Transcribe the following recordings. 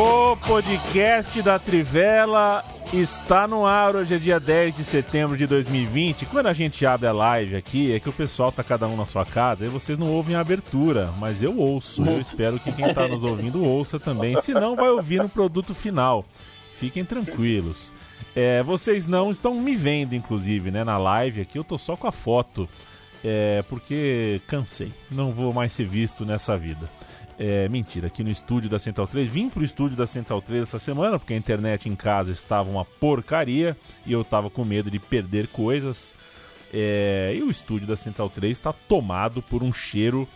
O podcast da Trivela está no ar. Hoje é dia 10 de setembro de 2020. Quando a gente abre a live aqui, é que o pessoal tá cada um na sua casa e vocês não ouvem a abertura, mas eu ouço. Eu espero que quem está nos ouvindo ouça também. Se não, vai ouvir no produto final. Fiquem tranquilos. É, vocês não estão me vendo, inclusive, né? Na live aqui, eu tô só com a foto. É, porque cansei. Não vou mais ser visto nessa vida. É, mentira, aqui no estúdio da Central 3. Vim pro estúdio da Central 3 essa semana, porque a internet em casa estava uma porcaria e eu tava com medo de perder coisas. É, e o estúdio da Central 3 está tomado por um cheiro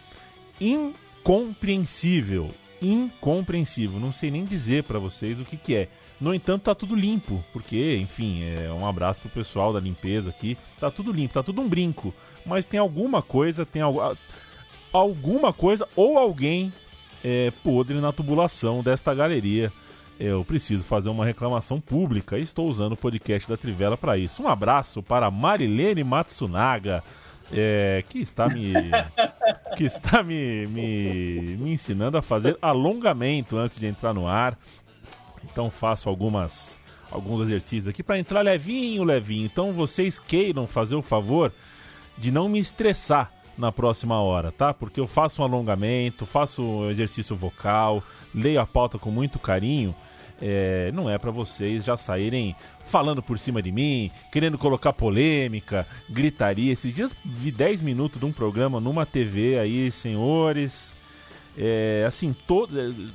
incompreensível. Incompreensível. Não sei nem dizer para vocês o que, que é. No entanto, tá tudo limpo, porque, enfim, é um abraço pro pessoal da limpeza aqui. Tá tudo limpo, tá tudo um brinco. Mas tem alguma coisa, tem algo, alguma coisa ou alguém é, podre na tubulação desta galeria. Eu preciso fazer uma reclamação pública e estou usando o podcast da Trivela para isso. Um abraço para Marilene Matsunaga, é, que está me que está me, me, me ensinando a fazer alongamento antes de entrar no ar. Então faço algumas alguns exercícios aqui para entrar levinho, levinho. Então vocês queiram fazer o favor de não me estressar na próxima hora, tá? Porque eu faço um alongamento, faço um exercício vocal, leio a pauta com muito carinho. É, não é para vocês já saírem falando por cima de mim, querendo colocar polêmica, gritaria. Esses dias vi 10 minutos de um programa numa TV aí, senhores. É, assim,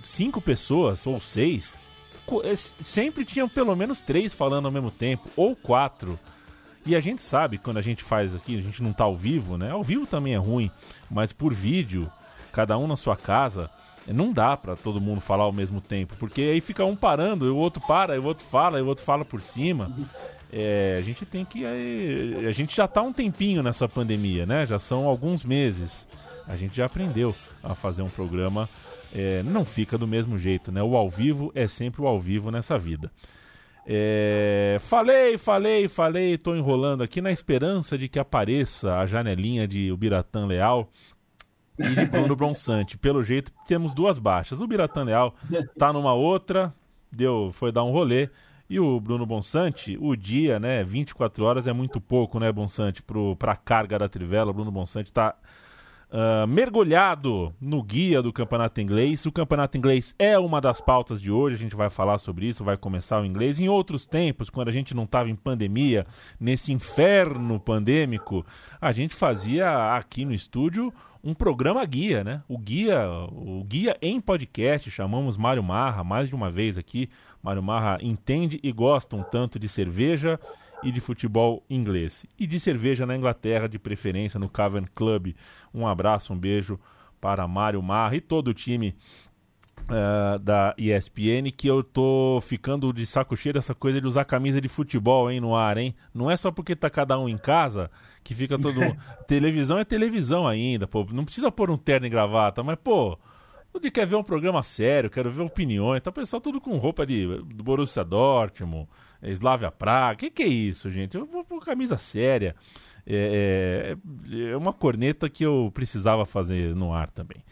cinco pessoas ou seis, é, sempre tinham pelo menos três falando ao mesmo tempo, ou quatro. E a gente sabe, quando a gente faz aqui, a gente não tá ao vivo, né? Ao vivo também é ruim, mas por vídeo, cada um na sua casa, não dá para todo mundo falar ao mesmo tempo, porque aí fica um parando, o outro para, e o outro fala, o outro fala por cima. É, a gente tem que. A gente já tá um tempinho nessa pandemia, né? Já são alguns meses. A gente já aprendeu a fazer um programa. É, não fica do mesmo jeito, né? O ao vivo é sempre o ao vivo nessa vida. É, falei, falei, falei, estou enrolando aqui na esperança de que apareça a janelinha de Ubiratã Leal e de Bruno Bronsante. Pelo jeito, temos duas baixas. O Biratã Leal tá numa outra, deu, foi dar um rolê. E o Bruno Bonsante, o dia, né, 24 horas é muito pouco, né, Bonsante, para a carga da Trivela. O Bruno Bonsante tá Uh, mergulhado no guia do campeonato inglês. O campeonato inglês é uma das pautas de hoje, a gente vai falar sobre isso, vai começar o inglês. Em outros tempos, quando a gente não estava em pandemia, nesse inferno pandêmico, a gente fazia aqui no estúdio um programa guia, né? O guia, o guia em podcast, chamamos Mário Marra mais de uma vez aqui. Mário Marra entende e gosta um tanto de cerveja e de futebol inglês. E de cerveja na Inglaterra, de preferência no Cavern Club. Um abraço, um beijo para Mário Marra e todo o time uh, da ESPN, que eu tô ficando de saco cheio dessa coisa de usar camisa de futebol, hein, no ar, hein? Não é só porque tá cada um em casa que fica todo televisão é televisão ainda, pô. Não precisa pôr um terno e gravata, mas, pô... Tudo quer ver um programa sério, quero ver opiniões. Tá pessoal tudo com roupa de do Borussia Dortmund, Slavia Praga. Que que é isso, gente? Eu vou com camisa séria. É, é, é, uma corneta que eu precisava fazer no ar também.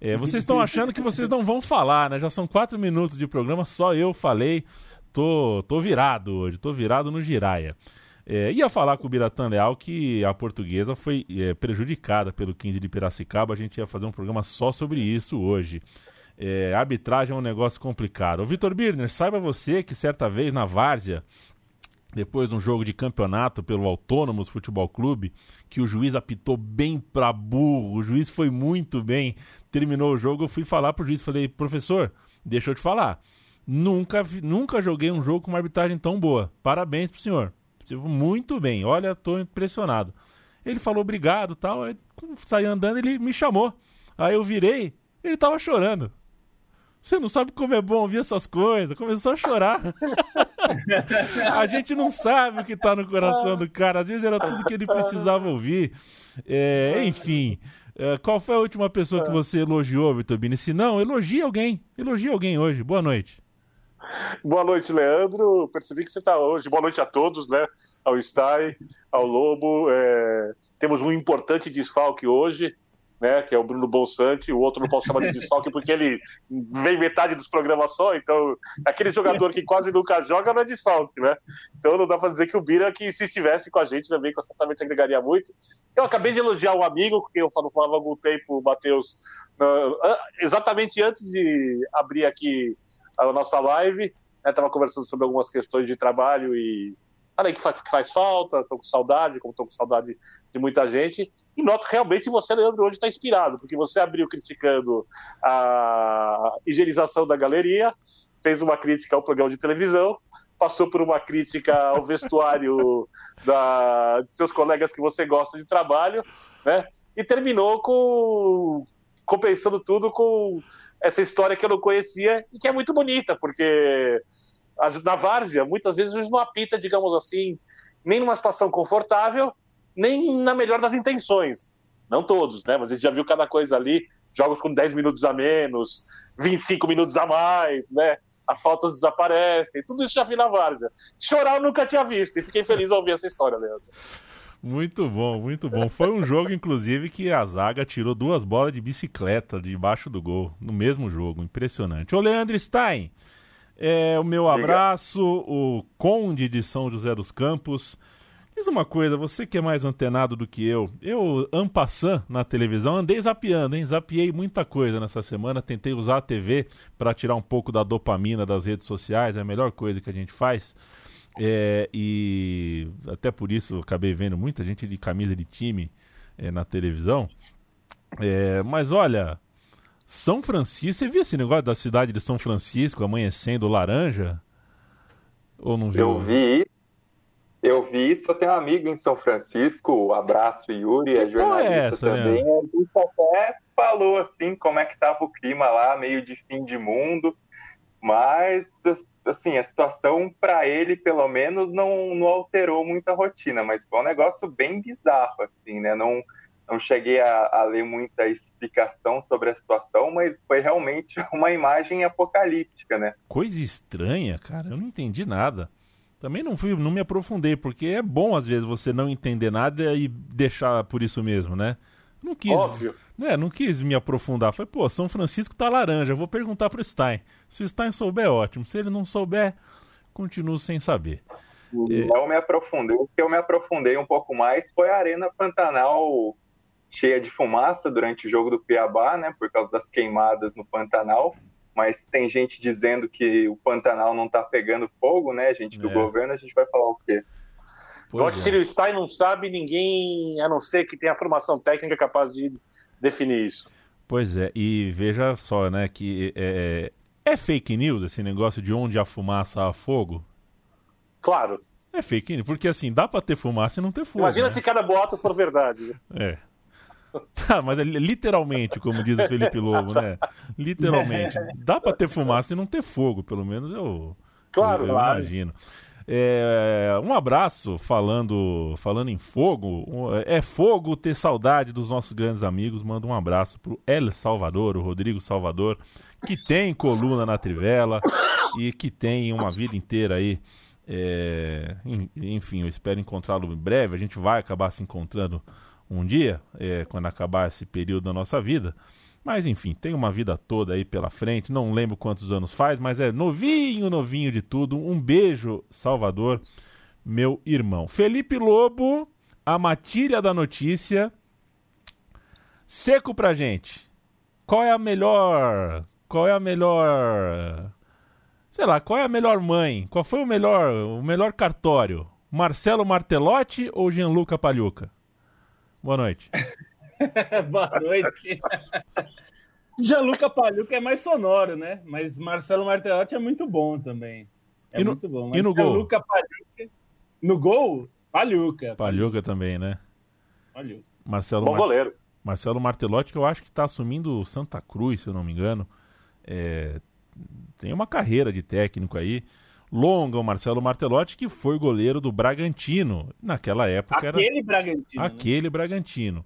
É, vocês estão achando que vocês não vão falar, né? Já são quatro minutos de programa, só eu falei. Tô, tô virado hoje, tô virado no giraia. É, ia falar com o Biratan Leal que a portuguesa foi é, prejudicada pelo 15 de Piracicaba. A gente ia fazer um programa só sobre isso hoje. É, arbitragem é um negócio complicado. O Vitor Birner, saiba você que certa vez na Várzea, depois de um jogo de campeonato pelo Autônomos Futebol Clube, que o juiz apitou bem pra burro, o juiz foi muito bem, terminou o jogo, eu fui falar pro juiz, falei, professor, deixa eu te falar, nunca, nunca joguei um jogo com uma arbitragem tão boa, parabéns pro senhor. Muito bem, olha, tô impressionado. Ele falou obrigado tal, aí saí andando ele me chamou. Aí eu virei, ele tava chorando. Você não sabe como é bom ouvir essas coisas. Começou a chorar. a gente não sabe o que tá no coração do cara. Às vezes era tudo que ele precisava ouvir. É, enfim. É, qual foi a última pessoa que você elogiou, Vitor Bini? Se não, elogie alguém. Elogie alguém hoje. Boa noite. Boa noite, Leandro. Percebi que você está hoje. Boa noite a todos, né? Ao Stein, ao Lobo. É... Temos um importante desfalque hoje né, que é o Bruno Bonsante, o outro não posso chamar de desfalque porque ele vem metade dos programas só, então aquele jogador que quase nunca joga não é desfalque, né? Então não dá para dizer que o Bira, que se estivesse com a gente também, certamente agregaria muito. Eu acabei de elogiar um amigo, que eu falava há algum tempo, o Matheus, exatamente antes de abrir aqui a nossa live, estava né, conversando sobre algumas questões de trabalho e falei que faz, que faz falta, estou com saudade, como estou com saudade de muita gente, e noto realmente você, Leandro, hoje está inspirado, porque você abriu criticando a higienização da galeria, fez uma crítica ao programa de televisão, passou por uma crítica ao vestuário da, de seus colegas que você gosta de trabalho, né? E terminou com compensando tudo com essa história que eu não conhecia e que é muito bonita, porque na várzea, muitas vezes não apita, digamos assim, nem numa situação confortável, nem na melhor das intenções. Não todos, né? Mas a gente já viu cada coisa ali, jogos com 10 minutos a menos, 25 minutos a mais, né? As fotos desaparecem, tudo isso já vi na várzea. Chorar eu nunca tinha visto, e fiquei feliz ao ouvir essa história, Leandro. Muito bom, muito bom. Foi um jogo, inclusive, que a zaga tirou duas bolas de bicicleta debaixo do gol, no mesmo jogo. Impressionante. Ô, Leandro Stein, é, o meu abraço, o Conde de São José dos Campos. Diz uma coisa, você que é mais antenado do que eu, eu, ampassant na televisão, andei zapeando, hein? Zapiei muita coisa nessa semana, tentei usar a TV para tirar um pouco da dopamina das redes sociais, é a melhor coisa que a gente faz. É, e até por isso acabei vendo muita gente de camisa de time é, na televisão. É, mas olha, são Francisco, você viu esse negócio da cidade de São Francisco amanhecendo laranja? Ou não viu? Eu vi eu vi isso, eu tenho um amigo em São Francisco, o abraço Yuri, é jornalista é essa, também. Né? A gente até falou assim como é que estava o clima lá, meio de fim de mundo, mas assim, a situação para ele, pelo menos, não, não alterou muito a rotina, mas foi um negócio bem bizarro, assim, né? Não, não cheguei a, a, ler muita explicação sobre a situação, mas foi realmente uma imagem apocalíptica, né? Coisa estranha, cara, eu não entendi nada. Também não fui, não me aprofundei, porque é bom às vezes você não entender nada e deixar por isso mesmo, né? Não quis, Óbvio. Né, não quis me aprofundar. Falei, pô, São Francisco tá laranja, eu vou perguntar pro Stein. Se o Stein souber, ótimo. Se ele não souber, continuo sem saber. Não é... me aprofundei. O que eu me aprofundei um pouco mais foi a Arena Pantanal cheia de fumaça durante o jogo do Cuiabá, né, por causa das queimadas no Pantanal. Mas tem gente dizendo que o Pantanal não está pegando fogo, né? Gente do é. governo, a gente vai falar o quê? Que se o Stein não sabe, ninguém, a não ser que tenha formação técnica capaz de definir isso. Pois é, e veja só, né, que é, é fake news esse negócio de onde a fumaça há fogo? Claro. É fake news, porque assim, dá pra ter fumaça e não ter fogo. Imagina né? se cada boato for verdade. É. Tá, mas é literalmente, como diz o Felipe Lobo, né? Literalmente. Dá pra ter fumaça e não ter fogo, pelo menos eu, claro, eu, eu claro. imagino. É, um abraço falando falando em fogo. É fogo ter saudade dos nossos grandes amigos. Manda um abraço pro El Salvador, o Rodrigo Salvador, que tem coluna na Trivela e que tem uma vida inteira aí. É, enfim, eu espero encontrá-lo em breve. A gente vai acabar se encontrando um dia, é, quando acabar esse período da nossa vida. Mas enfim, tem uma vida toda aí pela frente. Não lembro quantos anos faz, mas é novinho, novinho de tudo. Um beijo, Salvador, meu irmão. Felipe Lobo, a matilha da notícia. Seco pra gente. Qual é a melhor. Qual é a melhor. Sei lá, qual é a melhor mãe? Qual foi o melhor, o melhor cartório? Marcelo Martelotti ou Gianluca Pagliuca? Boa noite. Boa noite. Gianluca Pagliuca é mais sonoro, né? Mas Marcelo Martelotti é muito bom também. É e no, muito bom. e no gol? Pagliuca... No gol, Pagliuca. Pagliuca também, né? Pagliuca. Marcelo Bom Mar... goleiro. Marcelo Martelotti, que eu acho que está assumindo Santa Cruz, se eu não me engano. É... tem uma carreira de técnico aí longa, o Marcelo Martelotti, que foi goleiro do Bragantino. Naquela época aquele era. Bragantino. Né? Aquele né? Bragantino.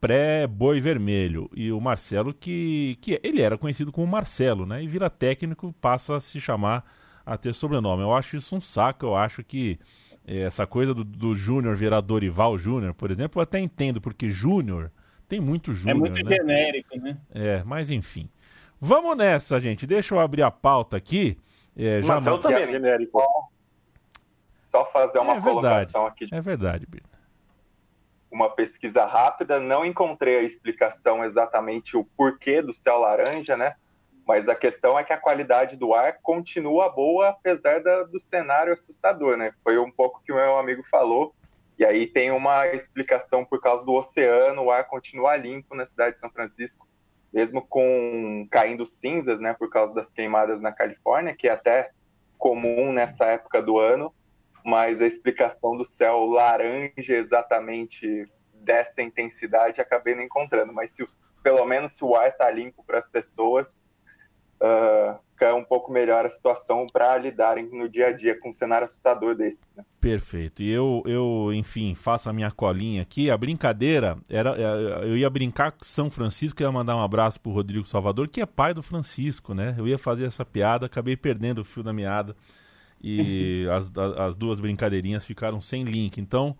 Pré-boi vermelho. E o Marcelo, que, que ele era conhecido como Marcelo, né? E vira técnico, passa a se chamar, a ter sobrenome. Eu acho isso um saco, eu acho que eh, essa coisa do, do Júnior virar Dorival Júnior, por exemplo, eu até entendo, porque Júnior tem muito Júnior. É muito né? genérico, né? É, mas enfim. Vamos nessa, gente. Deixa eu abrir a pauta aqui. É, já Marcelo também é genérico. Só fazer uma é colocação aqui. É verdade, Birna. Uma pesquisa rápida, não encontrei a explicação exatamente o porquê do céu laranja, né? Mas a questão é que a qualidade do ar continua boa, apesar da, do cenário assustador, né? Foi um pouco que o meu amigo falou. E aí tem uma explicação por causa do oceano, o ar continua limpo na cidade de São Francisco mesmo com caindo cinzas, né, por causa das queimadas na Califórnia, que é até comum nessa época do ano, mas a explicação do céu laranja exatamente dessa intensidade acabei não encontrando. Mas se, pelo menos se o ar está limpo para as pessoas, uh, um pouco melhor a situação para lidarem no dia a dia com um cenário assustador desse. Né? Perfeito. E eu, eu, enfim, faço a minha colinha aqui. A brincadeira era. É, eu ia brincar com São Francisco, ia mandar um abraço pro Rodrigo Salvador, que é pai do Francisco, né? Eu ia fazer essa piada, acabei perdendo o fio da meada. E as, as duas brincadeirinhas ficaram sem link. Então.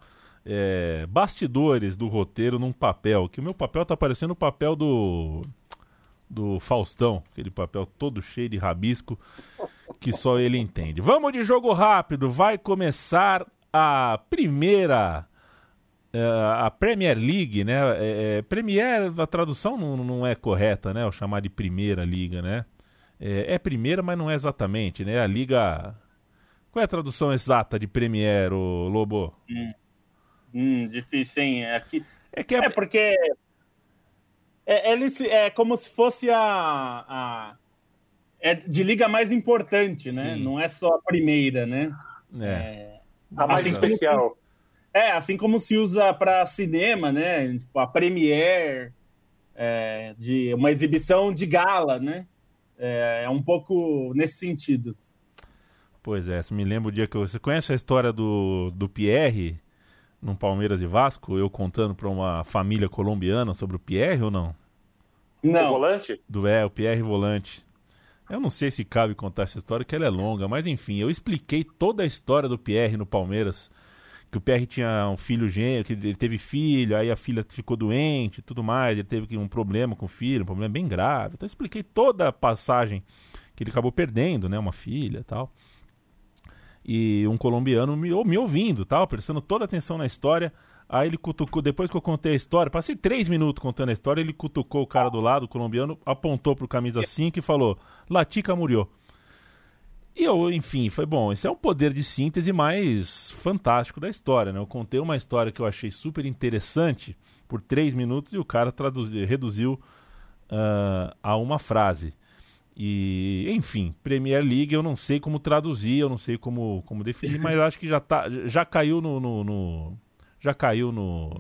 É, bastidores do roteiro num papel, que o meu papel tá parecendo o papel do do Faustão, aquele papel todo cheio de rabisco que só ele entende. Vamos de jogo rápido, vai começar a primeira uh, a Premier League, né? É, é, Premier, a tradução não, não é correta, né? O chamar de primeira liga, né? É, é, primeira, mas não é exatamente, né? A liga. Qual é a tradução exata de Premier, o Lobo? Hum, hum difícil, hein? Aqui... É, que é... é porque é, ele é como se fosse a, a é de liga mais importante, né? Não é só a primeira, né? É. é a mais assim especial. Como, é, assim como se usa para cinema, né? Tipo, a Premiere é, de uma exibição de gala, né? É, é, um pouco nesse sentido. Pois é, me lembra o dia que você conhece a história do, do Pierre no Palmeiras e Vasco, eu contando para uma família colombiana sobre o Pierre ou não? Não. O volante? Do é, o Pierre volante. Eu não sei se cabe contar essa história, que ela é longa, mas enfim, eu expliquei toda a história do Pierre no Palmeiras. Que o Pierre tinha um filho gêmeo, que ele teve filho, aí a filha ficou doente e tudo mais, ele teve um problema com o filho, um problema bem grave. Então eu expliquei toda a passagem que ele acabou perdendo, né, uma filha e tal e um colombiano me, me ouvindo, tal, prestando toda atenção na história. Aí ele cutucou, depois que eu contei a história, passei três minutos contando a história, ele cutucou o cara do lado, o colombiano, apontou pro camisa 5 e falou: Latica murió. E eu, enfim, foi bom. Esse é o poder de síntese mais fantástico da história, né? Eu contei uma história que eu achei super interessante por três minutos e o cara traduziu, reduziu uh, a uma frase. E, enfim, Premier League eu não sei como traduzir, eu não sei como, como definir, mas acho que já, tá, já caiu no, no, no já caiu no,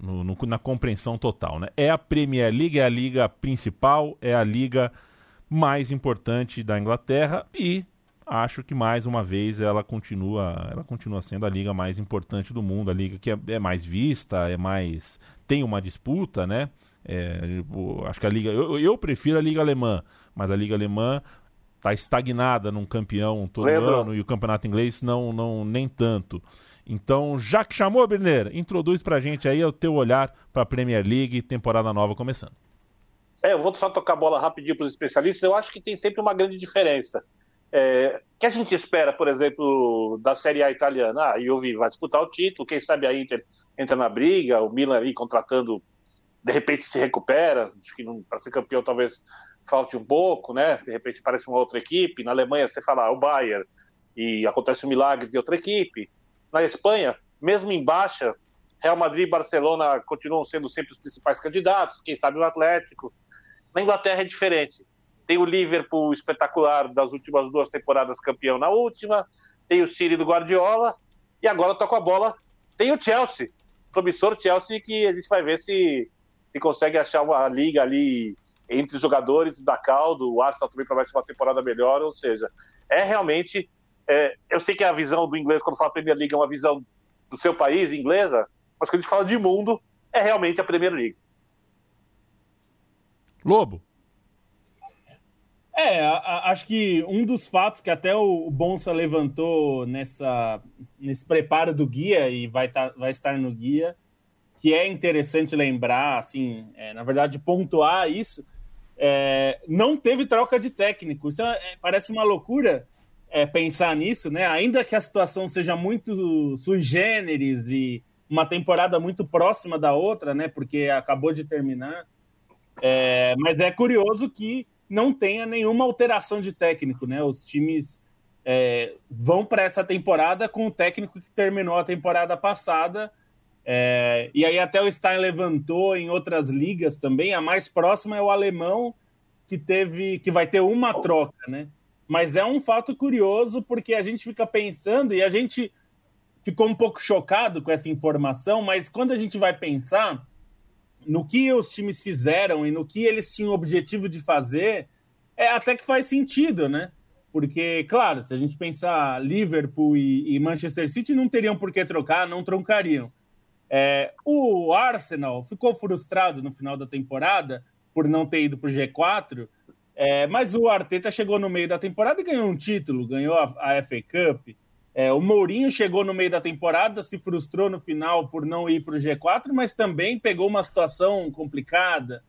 no, na compreensão total, né? É a Premier League, é a liga principal, é a liga mais importante da Inglaterra e acho que mais uma vez ela continua, ela continua sendo a liga mais importante do mundo, a liga que é, é mais vista, é mais tem uma disputa, né? É, acho que a liga. Eu, eu, prefiro a liga alemã, mas a liga alemã está estagnada num campeão todo Leandro. ano e o campeonato inglês não, não nem tanto. Então, já que chamou, Berneira, introduz pra gente aí o teu olhar para a Premier League, temporada nova começando. É, eu vou só tocar a bola rapidinho para os especialistas. Eu acho que tem sempre uma grande diferença. É, que a gente espera, por exemplo, da Série A italiana? Ah, Juve vai disputar o título, quem sabe a Inter entra na briga, o Milan aí contratando de repente se recupera, acho que para ser campeão talvez falte um pouco, né? De repente aparece uma outra equipe. Na Alemanha você fala ah, o Bayern e acontece um milagre de outra equipe. Na Espanha, mesmo em baixa, Real Madrid e Barcelona continuam sendo sempre os principais candidatos, quem sabe o Atlético. Na Inglaterra é diferente. Tem o Liverpool espetacular das últimas duas temporadas, campeão na última. Tem o City do Guardiola. E agora toca a bola. Tem o Chelsea, promissor Chelsea, que a gente vai ver se se consegue achar uma liga ali entre os jogadores da Caldo, o Arsenal também promete uma temporada melhor, ou seja, é realmente. É, eu sei que a visão do inglês, quando fala Premier League, é uma visão do seu país, inglesa, mas quando a gente fala de mundo, é realmente a Premier League. Lobo. É, a, acho que um dos fatos que até o Bonsa levantou nessa, nesse preparo do guia e vai, tá, vai estar no guia, que é interessante lembrar, assim, é, na verdade, pontuar isso, é, não teve troca de técnico. Isso é, parece uma loucura é, pensar nisso, né? Ainda que a situação seja muito sui generis e uma temporada muito próxima da outra, né? Porque acabou de terminar. É, mas é curioso que não tenha nenhuma alteração de técnico, né? Os times é, vão para essa temporada com o técnico que terminou a temporada passada. É, e aí até o Stein levantou em outras ligas também. A mais próxima é o alemão que teve, que vai ter uma troca, né? Mas é um fato curioso porque a gente fica pensando e a gente ficou um pouco chocado com essa informação, mas quando a gente vai pensar no que os times fizeram e no que eles tinham o objetivo de fazer, é até que faz sentido, né? Porque, claro, se a gente pensar Liverpool e, e Manchester City, não teriam por que trocar, não troncariam. É, o Arsenal ficou frustrado no final da temporada por não ter ido para o G4, é, mas o Arteta chegou no meio da temporada e ganhou um título, ganhou a, a FA Cup. É, o Mourinho chegou no meio da temporada, se frustrou no final por não ir para o G4, mas também pegou uma situação complicada.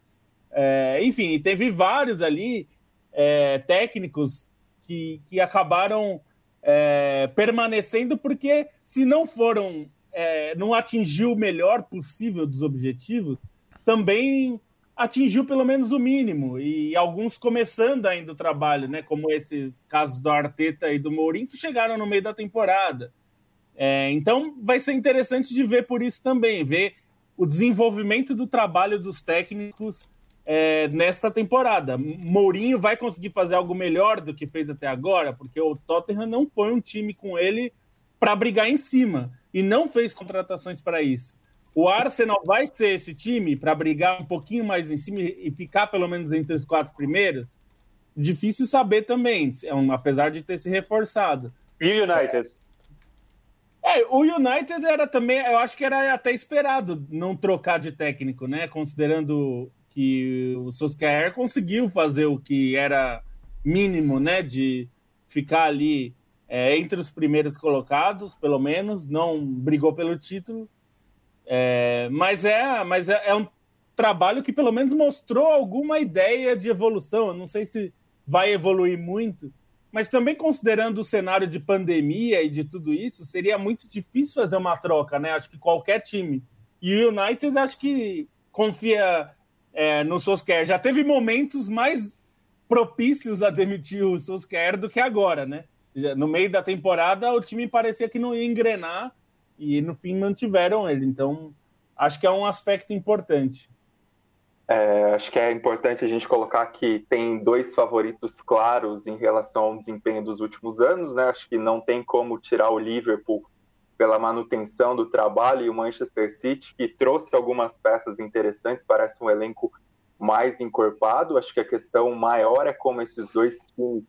É, enfim, teve vários ali é, técnicos que, que acabaram é, permanecendo porque se não foram, é, não atingiu o melhor possível dos objetivos, também atingiu pelo menos o mínimo, e alguns começando ainda o trabalho, né? Como esses casos do Arteta e do Mourinho, que chegaram no meio da temporada. É, então vai ser interessante de ver por isso também, ver o desenvolvimento do trabalho dos técnicos é, nesta temporada. Mourinho vai conseguir fazer algo melhor do que fez até agora, porque o Tottenham não foi um time com ele para brigar em cima e não fez contratações para isso. O Arsenal vai ser esse time para brigar um pouquinho mais em cima e ficar pelo menos entre os quatro primeiros? Difícil saber também, é apesar de ter se reforçado. E o United? É, o United era também, eu acho que era até esperado não trocar de técnico, né? Considerando que o Solskjaer conseguiu fazer o que era mínimo, né? De ficar ali é, entre os primeiros colocados, pelo menos, não brigou pelo título. É, mas é, mas é, é, um trabalho que pelo menos mostrou alguma ideia de evolução. Eu não sei se vai evoluir muito, mas também considerando o cenário de pandemia e de tudo isso, seria muito difícil fazer uma troca, né? Acho que qualquer time. E o United acho que confia é, no Solskjaer. Já teve momentos mais propícios a demitir o Solskjaer do que agora, né? No meio da temporada, o time parecia que não ia engrenar e no fim mantiveram ele. Então, acho que é um aspecto importante. É, acho que é importante a gente colocar que tem dois favoritos claros em relação ao desempenho dos últimos anos, né? Acho que não tem como tirar o Liverpool pela manutenção do trabalho e o Manchester City, que trouxe algumas peças interessantes, parece um elenco mais encorpado. Acho que a questão maior é como esses dois times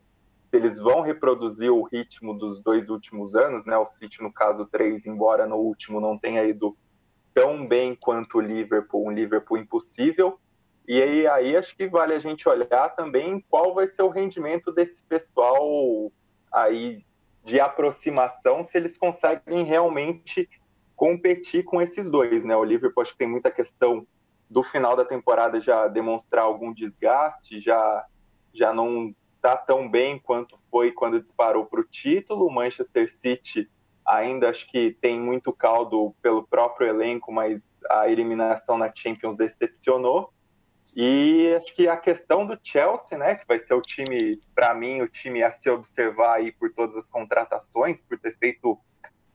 eles vão reproduzir o ritmo dos dois últimos anos, né? O City, no caso, três, embora no último não tenha ido tão bem quanto o Liverpool, um Liverpool impossível. E aí, aí acho que vale a gente olhar também qual vai ser o rendimento desse pessoal aí de aproximação, se eles conseguem realmente competir com esses dois, né? O Liverpool acho que tem muita questão do final da temporada já demonstrar algum desgaste, já já não está tão bem quanto foi quando disparou para o título. O Manchester City ainda acho que tem muito caldo pelo próprio elenco, mas a eliminação na Champions decepcionou. E acho que a questão do Chelsea, né, que vai ser o time, para mim, o time a se observar aí por todas as contratações, por ter feito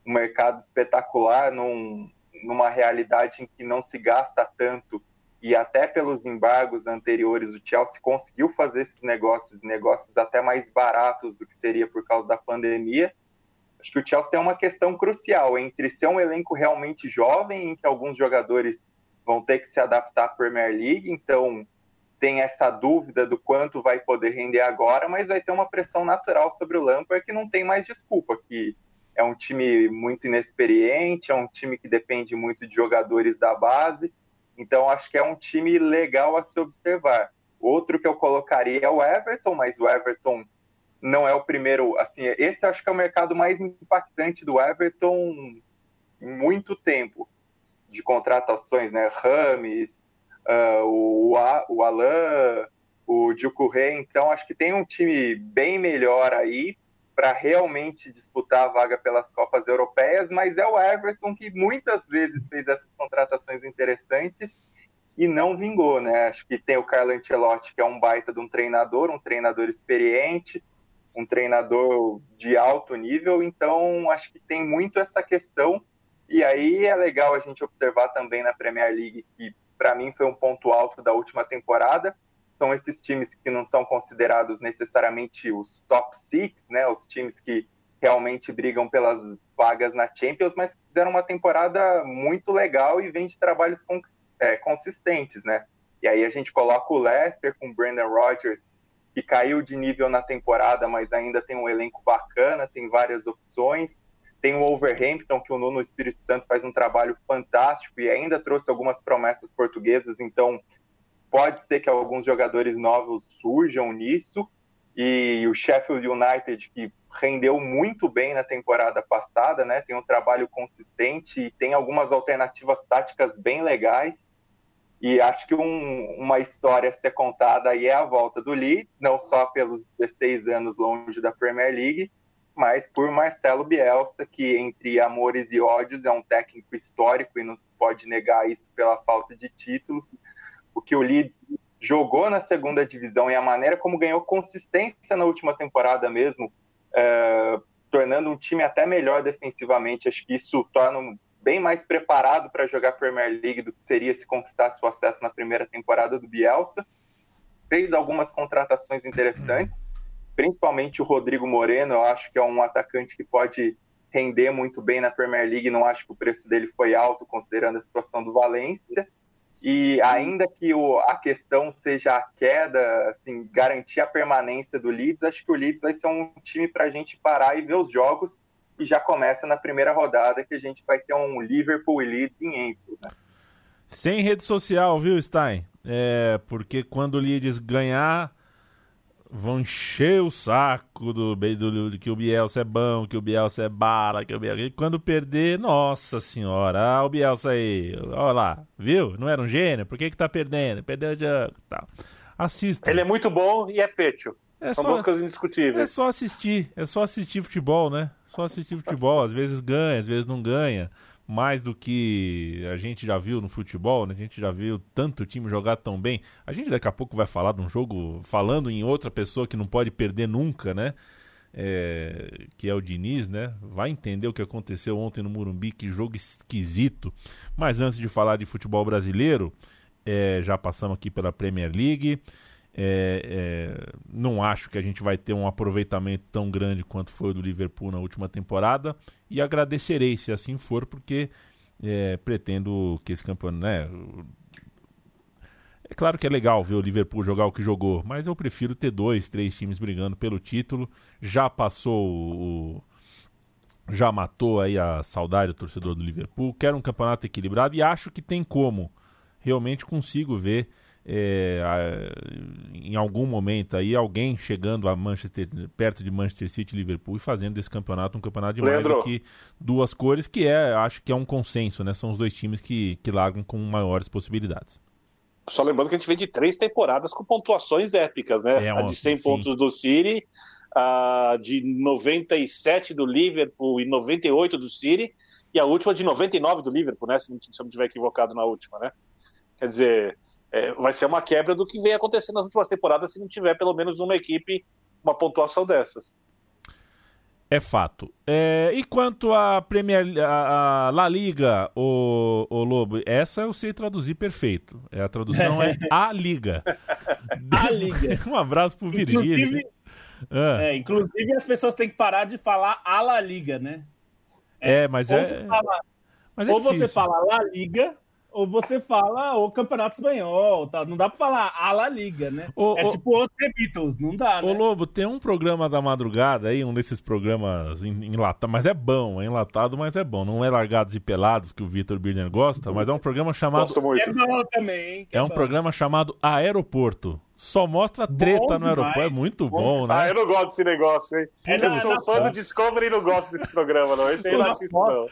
um mercado espetacular num, numa realidade em que não se gasta tanto e até pelos embargos anteriores, o Chelsea conseguiu fazer esses negócios, negócios até mais baratos do que seria por causa da pandemia. Acho que o Chelsea tem uma questão crucial entre ser um elenco realmente jovem, em que alguns jogadores vão ter que se adaptar à Premier League, então tem essa dúvida do quanto vai poder render agora, mas vai ter uma pressão natural sobre o Lampard que não tem mais desculpa, que é um time muito inexperiente, é um time que depende muito de jogadores da base, então acho que é um time legal a se observar. Outro que eu colocaria é o Everton, mas o Everton não é o primeiro, assim, esse acho que é o mercado mais impactante do Everton em muito tempo de contratações, né? Rames, uh, o, o Alain, o Djukuré, então acho que tem um time bem melhor aí para realmente disputar a vaga pelas Copas Europeias, mas é o Everton que muitas vezes fez essas contratações interessantes e não vingou, né? Acho que tem o Carlo Ancelotti, que é um baita de um treinador, um treinador experiente, um treinador de alto nível, então acho que tem muito essa questão. E aí é legal a gente observar também na Premier League que para mim foi um ponto alto da última temporada. São esses times que não são considerados necessariamente os top six, né? Os times que realmente brigam pelas vagas na Champions, mas fizeram uma temporada muito legal e vem de trabalhos é, consistentes, né? E aí a gente coloca o Leicester com o Brandon Rodgers, que caiu de nível na temporada, mas ainda tem um elenco bacana, tem várias opções. Tem o Overhampton, que o Nuno Espírito Santo faz um trabalho fantástico e ainda trouxe algumas promessas portuguesas, então pode ser que alguns jogadores novos surjam nisso. E o Sheffield United, que rendeu muito bem na temporada passada, né? Tem um trabalho consistente e tem algumas alternativas táticas bem legais. E acho que um, uma história a ser contada aí é a volta do Leeds, não só pelos 16 anos longe da Premier League, mas por Marcelo Bielsa, que entre amores e ódios é um técnico histórico e não se pode negar isso pela falta de títulos. O que o Leeds jogou na segunda divisão e a maneira como ganhou consistência na última temporada mesmo, é, tornando um time até melhor defensivamente, acho que isso torna bem mais preparado para jogar Premier League do que seria se conquistasse o acesso na primeira temporada do Bielsa. Fez algumas contratações interessantes principalmente o Rodrigo Moreno, eu acho que é um atacante que pode render muito bem na Premier League, não acho que o preço dele foi alto, considerando a situação do Valência. E ainda que o, a questão seja a queda, assim, garantir a permanência do Leeds, acho que o Leeds vai ser um time para a gente parar e ver os jogos. E já começa na primeira rodada que a gente vai ter um Liverpool e Leeds em Enfield. Né? Sem rede social, viu, Stein? É, porque quando o Leeds ganhar, vão encher o saco do, do, do, que o Bielsa é bom, que o Bielsa é bala, que o Bielsa... E quando perder, nossa senhora, ah, o Bielsa aí, olha lá, viu? Não era um gênio? Por que que tá perdendo? Perdeu o jogo tal. Assista. Ele é muito bom e é pecho. É São só, duas coisas indiscutíveis. É só assistir, é só assistir futebol, né? Só assistir futebol, às vezes ganha, às vezes não ganha mais do que a gente já viu no futebol, né? A gente já viu tanto time jogar tão bem. A gente daqui a pouco vai falar de um jogo falando em outra pessoa que não pode perder nunca, né? É, que é o Diniz, né? Vai entender o que aconteceu ontem no Murumbi, que jogo esquisito. Mas antes de falar de futebol brasileiro, é, já passamos aqui pela Premier League. É, é, não acho que a gente vai ter um aproveitamento tão grande quanto foi o do Liverpool na última temporada e agradecerei se assim for, porque é, pretendo que esse campeonato. Né, é claro que é legal ver o Liverpool jogar o que jogou, mas eu prefiro ter dois, três times brigando pelo título. Já passou o. Já matou aí a saudade do torcedor do Liverpool. Quero um campeonato equilibrado e acho que tem como. Realmente consigo ver é, em algum momento aí alguém chegando a Manchester, perto de Manchester City e Liverpool e fazendo desse campeonato um campeonato de mais do que duas cores, que é, acho que é um consenso, né? São os dois times que, que largam com maiores possibilidades. Só lembrando que a gente vem de três temporadas com pontuações épicas, né? É, a de 100 sim. pontos do City, a de 97 do Liverpool e 98 do City, e a última de 99 do Liverpool, né? Se não, se não tiver equivocado na última, né? Quer dizer, é, vai ser uma quebra do que vem acontecendo nas últimas temporadas se não tiver pelo menos uma equipe, uma pontuação dessas. É fato. É, e quanto à Premier, a, a La Liga, o, o, Lobo, essa eu sei traduzir perfeito. É, a tradução é A Liga. a Liga. um abraço pro Virgílio. Inclusive, ah. é, inclusive as pessoas têm que parar de falar a La Liga, né? É, mas ou é. Você fala, mas é ou difícil. você fala La Liga ou você fala o Campeonato Espanhol, tá? Não dá pra falar a La Liga, né? é tipo outro Beatles, não dá, né? Ô Lobo, tem um programa da madrugada aí, um desses programas enlatados, mas é bom, é enlatado, mas é bom. Não é Largados e Pelados, que o Vitor Birner gosta, mas é um programa chamado... Gosto muito. É bom também, hein? É, é um programa chamado Aeroporto. Só mostra treta bom no aeroporto. É muito bom, bom, né? Ah, eu não gosto desse negócio, hein? É, eu não, sou fã do Discovery e não gosto desse programa, não. Esse aí eu não assisto, não.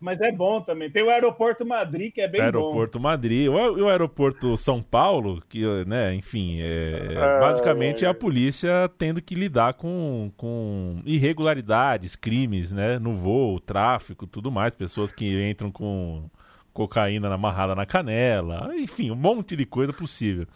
Mas é bom também. Tem o Aeroporto Madrid, que é bem aeroporto bom. Aeroporto Madrid. O, o Aeroporto São Paulo, que, né, enfim, é, é, basicamente é a polícia tendo que lidar com, com irregularidades, crimes, né? No voo, tráfico, tudo mais. Pessoas que entram com cocaína amarrada na canela. Enfim, um monte de coisa possível.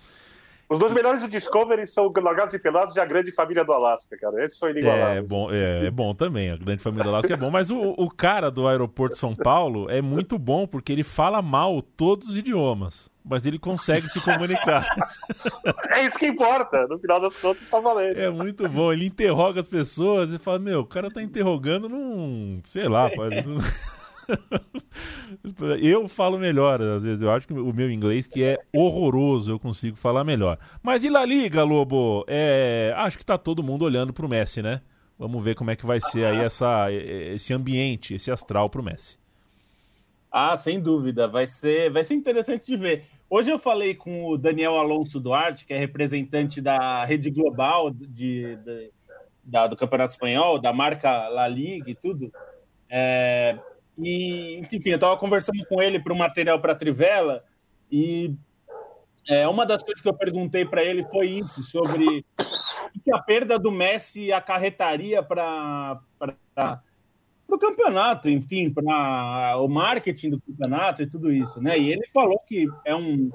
Os dois melhores do Discovery são Largados e Pelados e a Grande Família do Alasca, cara. Esses são inigualáveis. É bom, é, é bom também, a Grande Família do Alasca é bom, mas o, o cara do aeroporto São Paulo é muito bom porque ele fala mal todos os idiomas, mas ele consegue se comunicar. é isso que importa, no final das contas tá valendo. É muito bom, ele interroga as pessoas e fala, meu, o cara tá interrogando num, sei lá, pode... eu falo melhor, às vezes. Eu acho que o meu inglês, que é horroroso, eu consigo falar melhor. Mas e La Liga, Lobo? É, acho que tá todo mundo olhando pro Messi, né? Vamos ver como é que vai ser aí essa, esse ambiente, esse astral pro Messi. Ah, sem dúvida. Vai ser, vai ser interessante de ver. Hoje eu falei com o Daniel Alonso Duarte, que é representante da rede global de, de da, do Campeonato Espanhol, da marca La Liga e tudo. É, e, enfim, eu estava conversando com ele para o material para Trivela e é, uma das coisas que eu perguntei para ele foi isso, sobre o que a perda do Messi acarretaria para o campeonato, enfim, para o marketing do campeonato e tudo isso, né? E ele falou que é um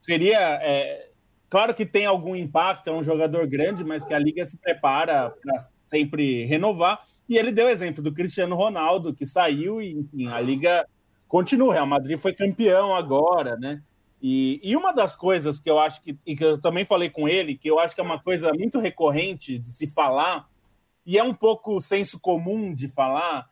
seria é, claro que tem algum impacto, é um jogador grande, mas que a liga se prepara para sempre renovar. E ele deu exemplo do Cristiano Ronaldo, que saiu e, enfim, a liga continua. O Real Madrid foi campeão agora, né? E, e, uma das coisas que eu acho que, e que eu também falei com ele, que eu acho que é uma coisa muito recorrente de se falar, e é um pouco senso comum de falar,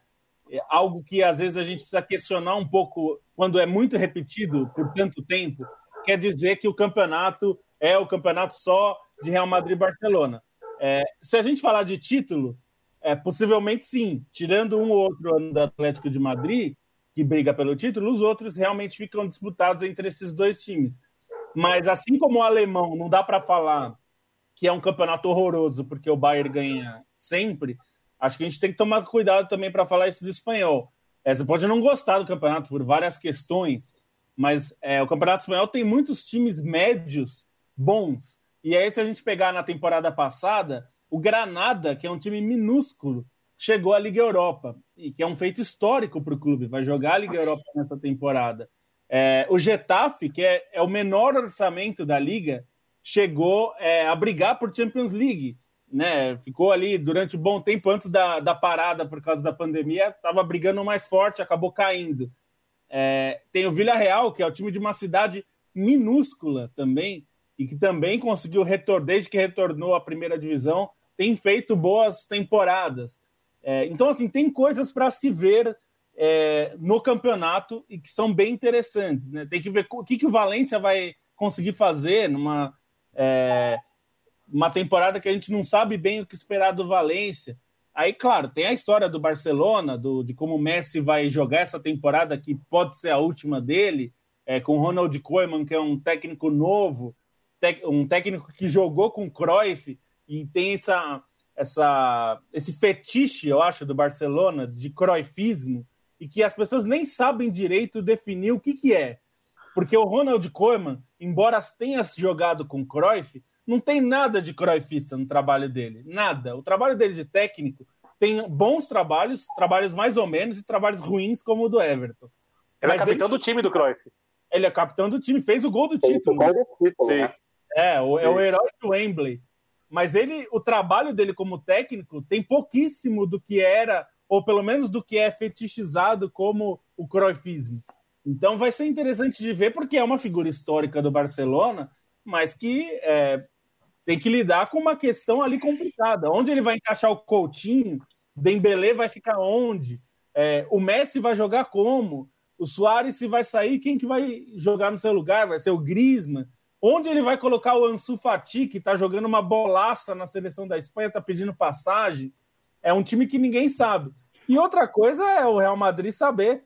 é algo que às vezes a gente precisa questionar um pouco quando é muito repetido por tanto tempo, quer dizer que o campeonato é o campeonato só de Real Madrid e Barcelona. É, se a gente falar de título, é, possivelmente sim. Tirando um ou outro ano do Atlético de Madrid, que briga pelo título, os outros realmente ficam disputados entre esses dois times. Mas assim como o alemão, não dá para falar que é um campeonato horroroso porque o Bayern ganha sempre. Acho que a gente tem que tomar cuidado também para falar isso do espanhol. É, você pode não gostar do campeonato por várias questões, mas é, o campeonato espanhol tem muitos times médios bons. E aí, se a gente pegar na temporada passada, o Granada, que é um time minúsculo, chegou à Liga Europa, e que é um feito histórico para o clube, vai jogar a Liga Europa nessa temporada. É, o Getafe, que é, é, o menor orçamento da Liga, chegou é, a brigar por Champions League. Né? Ficou ali durante um bom tempo antes da, da parada por causa da pandemia, estava brigando mais forte, acabou caindo. É, tem o Villarreal, que é o time de uma cidade minúscula também, e que também conseguiu retornar, desde que retornou à primeira divisão, tem feito boas temporadas. É, então, assim, tem coisas para se ver é, no campeonato e que são bem interessantes. Né? Tem que ver o que, que o Valência vai conseguir fazer numa é, uma temporada que a gente não sabe bem o que esperar do Valência. Aí, claro, tem a história do Barcelona, do, de como o Messi vai jogar essa temporada, que pode ser a última dele, é, com o Ronald Koeman, que é um técnico novo, um técnico que jogou com Cruyff e tem essa, essa, esse fetiche, eu acho, do Barcelona de croifismo e que as pessoas nem sabem direito definir o que, que é. Porque o Ronald Koeman, embora tenha jogado com Cruyff, não tem nada de croifista no trabalho dele. Nada. O trabalho dele de técnico tem bons trabalhos, trabalhos mais ou menos, e trabalhos ruins, como o do Everton. Ele é Mas é capitão ele... do time do Cruyff. Ele é capitão do time, fez o gol do título. Fez o gol do título, né? É, o, é o herói do Wembley. Mas ele, o trabalho dele como técnico tem pouquíssimo do que era, ou pelo menos do que é fetichizado como o croifismo. Então vai ser interessante de ver, porque é uma figura histórica do Barcelona, mas que é, tem que lidar com uma questão ali complicada. Onde ele vai encaixar o Coutinho? Dembélé vai ficar onde? É, o Messi vai jogar como? O Soares, se vai sair, quem que vai jogar no seu lugar? Vai ser o Griezmann? Onde ele vai colocar o Ansu Fati, que está jogando uma bolaça na seleção da Espanha, está pedindo passagem? É um time que ninguém sabe. E outra coisa é o Real Madrid saber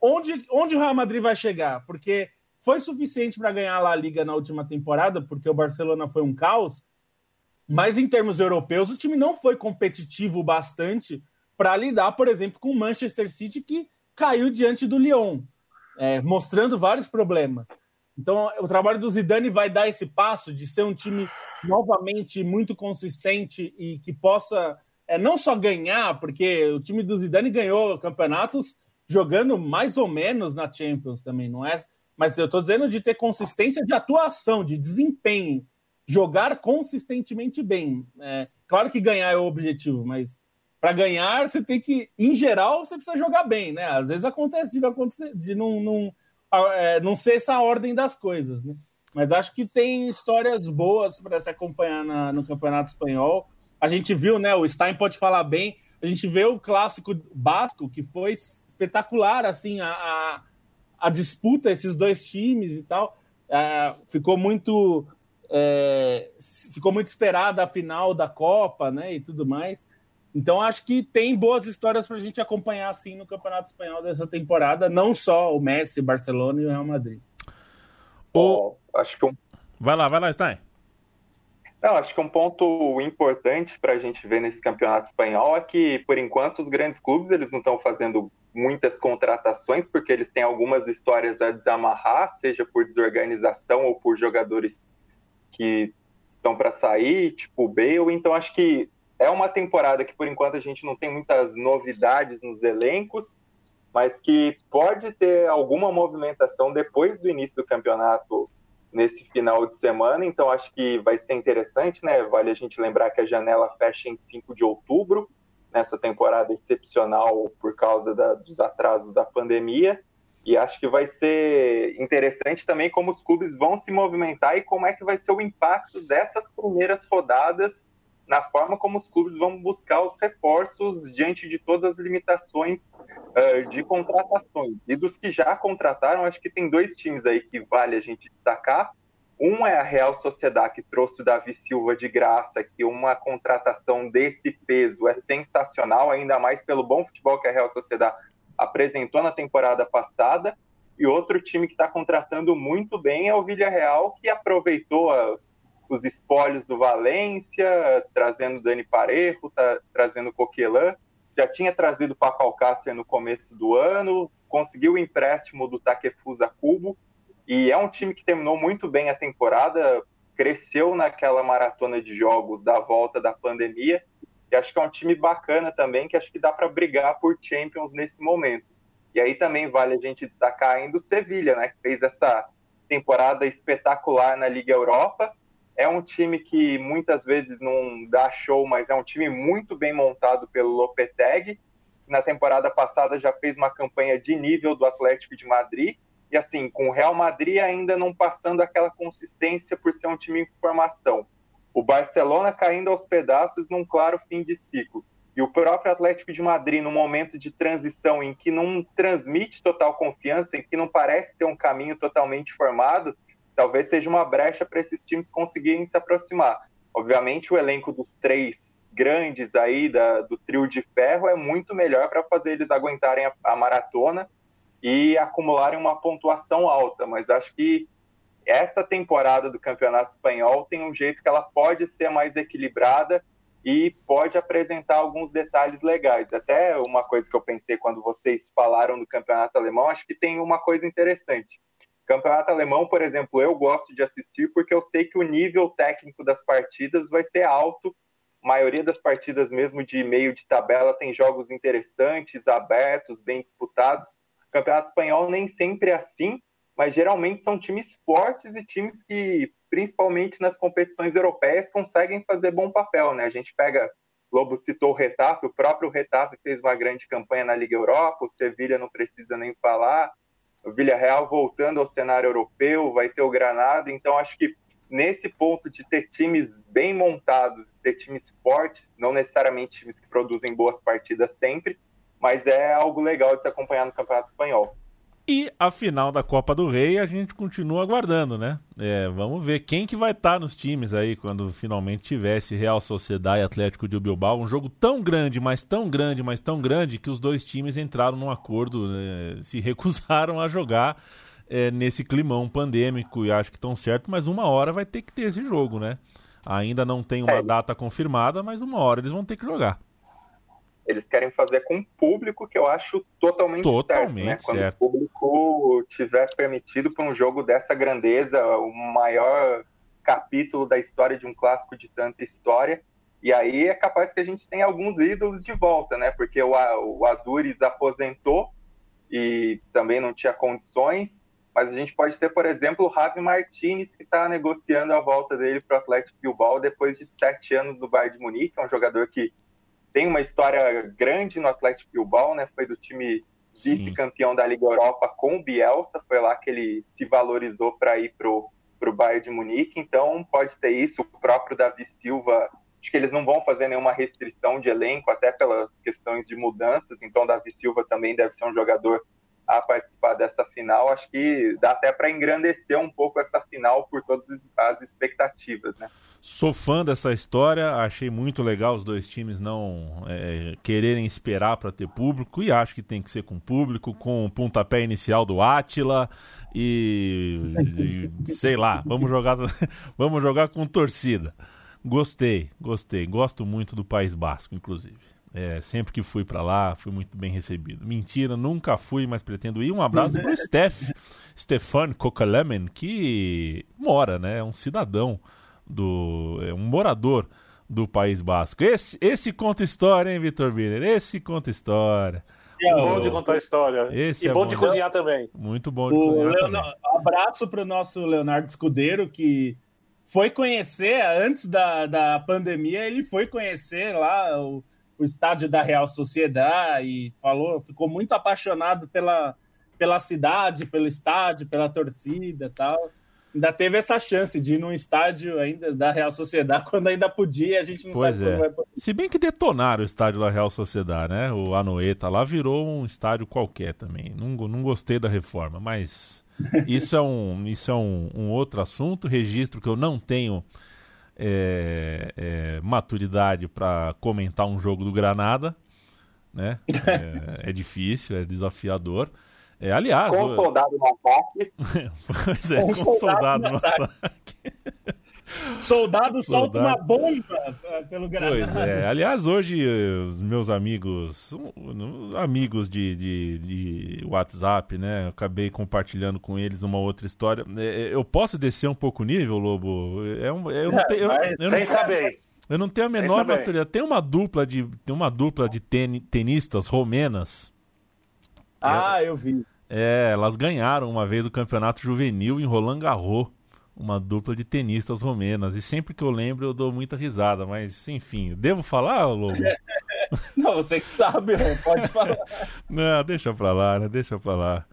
onde, onde o Real Madrid vai chegar, porque foi suficiente para ganhar a La Liga na última temporada, porque o Barcelona foi um caos, mas em termos europeus, o time não foi competitivo bastante para lidar, por exemplo, com o Manchester City, que caiu diante do Lyon, é, mostrando vários problemas. Então, o trabalho do Zidane vai dar esse passo de ser um time novamente muito consistente e que possa é, não só ganhar, porque o time do Zidane ganhou campeonatos jogando mais ou menos na Champions também, não é? Mas eu estou dizendo de ter consistência de atuação, de desempenho, jogar consistentemente bem. É, claro que ganhar é o objetivo, mas para ganhar você tem que, em geral, você precisa jogar bem, né? Às vezes acontece de não acontecer, de não, não, é, não ser essa ordem das coisas, né? Mas acho que tem histórias boas para se acompanhar na, no Campeonato Espanhol. A gente viu, né? O Stein pode falar bem. A gente vê o clássico basco, que foi espetacular, assim, a, a, a disputa, esses dois times e tal. É, ficou muito. É, ficou muito esperada a final da Copa, né? E tudo mais. Então acho que tem boas histórias para a gente acompanhar assim no Campeonato Espanhol dessa temporada, não só o Messi, Barcelona e o Real Madrid. O... acho que um... Vai lá, vai lá, Stein. Não, acho que um ponto importante para a gente ver nesse campeonato espanhol é que, por enquanto, os grandes clubes eles não estão fazendo muitas contratações, porque eles têm algumas histórias a desamarrar, seja por desorganização ou por jogadores que estão para sair, tipo o Bale. Então, acho que é uma temporada que, por enquanto, a gente não tem muitas novidades nos elencos, mas que pode ter alguma movimentação depois do início do campeonato nesse final de semana. Então, acho que vai ser interessante, né? Vale a gente lembrar que a janela fecha em 5 de outubro, nessa temporada excepcional por causa da, dos atrasos da pandemia. E acho que vai ser interessante também como os clubes vão se movimentar e como é que vai ser o impacto dessas primeiras rodadas na forma como os clubes vão buscar os reforços diante de todas as limitações uh, de contratações. E dos que já contrataram, acho que tem dois times aí que vale a gente destacar. Um é a Real Sociedade, que trouxe o Davi Silva de graça, que uma contratação desse peso é sensacional, ainda mais pelo bom futebol que a Real Sociedade apresentou na temporada passada. E outro time que está contratando muito bem é o Villarreal, que aproveitou as os espólios do Valência, trazendo Dani Parejo, tá, trazendo Coquelin, já tinha trazido Paco Alcácer no começo do ano, conseguiu o empréstimo do Takefusa Cubo, e é um time que terminou muito bem a temporada, cresceu naquela maratona de jogos da volta da pandemia, e acho que é um time bacana também, que acho que dá para brigar por Champions nesse momento. E aí também vale a gente destacar ainda o Sevilha, né, que fez essa temporada espetacular na Liga Europa, é um time que muitas vezes não dá show, mas é um time muito bem montado pelo Lopetegui. Na temporada passada já fez uma campanha de nível do Atlético de Madrid. E assim, com o Real Madrid ainda não passando aquela consistência por ser um time em formação. O Barcelona caindo aos pedaços num claro fim de ciclo. E o próprio Atlético de Madrid, num momento de transição em que não transmite total confiança, em que não parece ter um caminho totalmente formado, talvez seja uma brecha para esses times conseguirem se aproximar. Obviamente, o elenco dos três grandes aí da, do trio de ferro é muito melhor para fazer eles aguentarem a, a maratona e acumularem uma pontuação alta, mas acho que essa temporada do Campeonato Espanhol tem um jeito que ela pode ser mais equilibrada e pode apresentar alguns detalhes legais. Até uma coisa que eu pensei quando vocês falaram do Campeonato Alemão, acho que tem uma coisa interessante. Campeonato alemão, por exemplo, eu gosto de assistir porque eu sei que o nível técnico das partidas vai ser alto. A maioria das partidas, mesmo de meio de tabela, tem jogos interessantes, abertos, bem disputados. O Campeonato espanhol nem sempre é assim, mas geralmente são times fortes e times que, principalmente nas competições europeias, conseguem fazer bom papel. Né? A gente pega, Lobo citou o Retafe, o próprio Retafe fez uma grande campanha na Liga Europa, o Sevilha não precisa nem falar o Villarreal voltando ao cenário europeu, vai ter o Granada, então acho que nesse ponto de ter times bem montados, ter times fortes, não necessariamente times que produzem boas partidas sempre, mas é algo legal de se acompanhar no Campeonato Espanhol. E a final da Copa do Rei a gente continua aguardando, né? É, vamos ver quem que vai estar tá nos times aí quando finalmente tivesse Real Sociedade e Atlético de Bilbao. Um jogo tão grande, mas tão grande, mas tão grande que os dois times entraram num acordo, né? se recusaram a jogar é, nesse climão pandêmico e acho que estão certo, mas uma hora vai ter que ter esse jogo, né? Ainda não tem uma é. data confirmada, mas uma hora eles vão ter que jogar. Eles querem fazer com público, que eu acho totalmente, totalmente certo, né? Quando certo. o público tiver permitido para um jogo dessa grandeza, o maior capítulo da história de um clássico de tanta história. E aí é capaz que a gente tenha alguns ídolos de volta, né? Porque o, o Adures aposentou e também não tinha condições. Mas a gente pode ter, por exemplo, o Javi Martinez, que está negociando a volta dele para o Atlético Bilbao depois de sete anos no Bayern de Munique. É um jogador que tem uma história grande no Atlético Bilbao, né? Foi do time vice-campeão da Liga Europa com o Bielsa, foi lá que ele se valorizou para ir pro pro Bayern de Munique, então pode ter isso, o próprio Davi Silva, acho que eles não vão fazer nenhuma restrição de elenco, até pelas questões de mudanças, então Davi Silva também deve ser um jogador a participar dessa final. Acho que dá até para engrandecer um pouco essa final por todas as expectativas, né? Sou fã dessa história, achei muito legal os dois times não é, quererem esperar para ter público e acho que tem que ser com público, com o pontapé inicial do Átila e, e sei lá, vamos jogar, vamos jogar com torcida. Gostei, gostei, gosto muito do País Basco, inclusive. É, sempre que fui para lá, fui muito bem recebido. Mentira, nunca fui, mas pretendo ir. Um abraço pro Steph, Stefan Kokalemen, que mora, né? É um cidadão do. É um morador do País Basco. Esse, esse conta história, hein, Vitor Biner? Esse conta história. É bom de contar história. Esse e é bom, bom, de cozinhar também. Muito bom de o cozinhar Leonardo, também. Abraço pro nosso Leonardo Escudeiro, que foi conhecer, antes da, da pandemia, ele foi conhecer lá o o estádio da Real Sociedade e falou, ficou muito apaixonado pela, pela cidade, pelo estádio, pela torcida tal. Ainda teve essa chance de ir num estádio ainda da Real Sociedade quando ainda podia, a gente não pois sabe é. vai poder. Se bem que detonaram o estádio da Real Sociedade, né? O Anoeta lá virou um estádio qualquer também. Não, não gostei da reforma, mas isso é um, isso é um, um outro assunto, registro que eu não tenho é, é, maturidade para comentar um jogo do Granada, né? É, é difícil, é desafiador. É, aliás, com o soldado no ataque. pois é, com, com soldado, no ataque. ataque. Soldado, solta uma bomba pelo Granada. Pois é. Aliás, hoje os meus amigos, amigos de, de, de WhatsApp, né? Eu acabei compartilhando com eles uma outra história. É, é, eu posso descer um pouco o nível, Lobo? É um, eu não tenho. Eu, eu não, saber. Eu não tenho a menor maturidade. Tem uma dupla de, tem uma dupla de ten, tenistas romenas. Ah, eu vi. É, elas ganharam uma vez o campeonato juvenil em Roland Garros uma dupla de tenistas romenas. E sempre que eu lembro eu dou muita risada, mas enfim, devo falar, Lobo? Não, você que sabe, pode falar. Não, deixa pra lá, né? Deixa pra lá.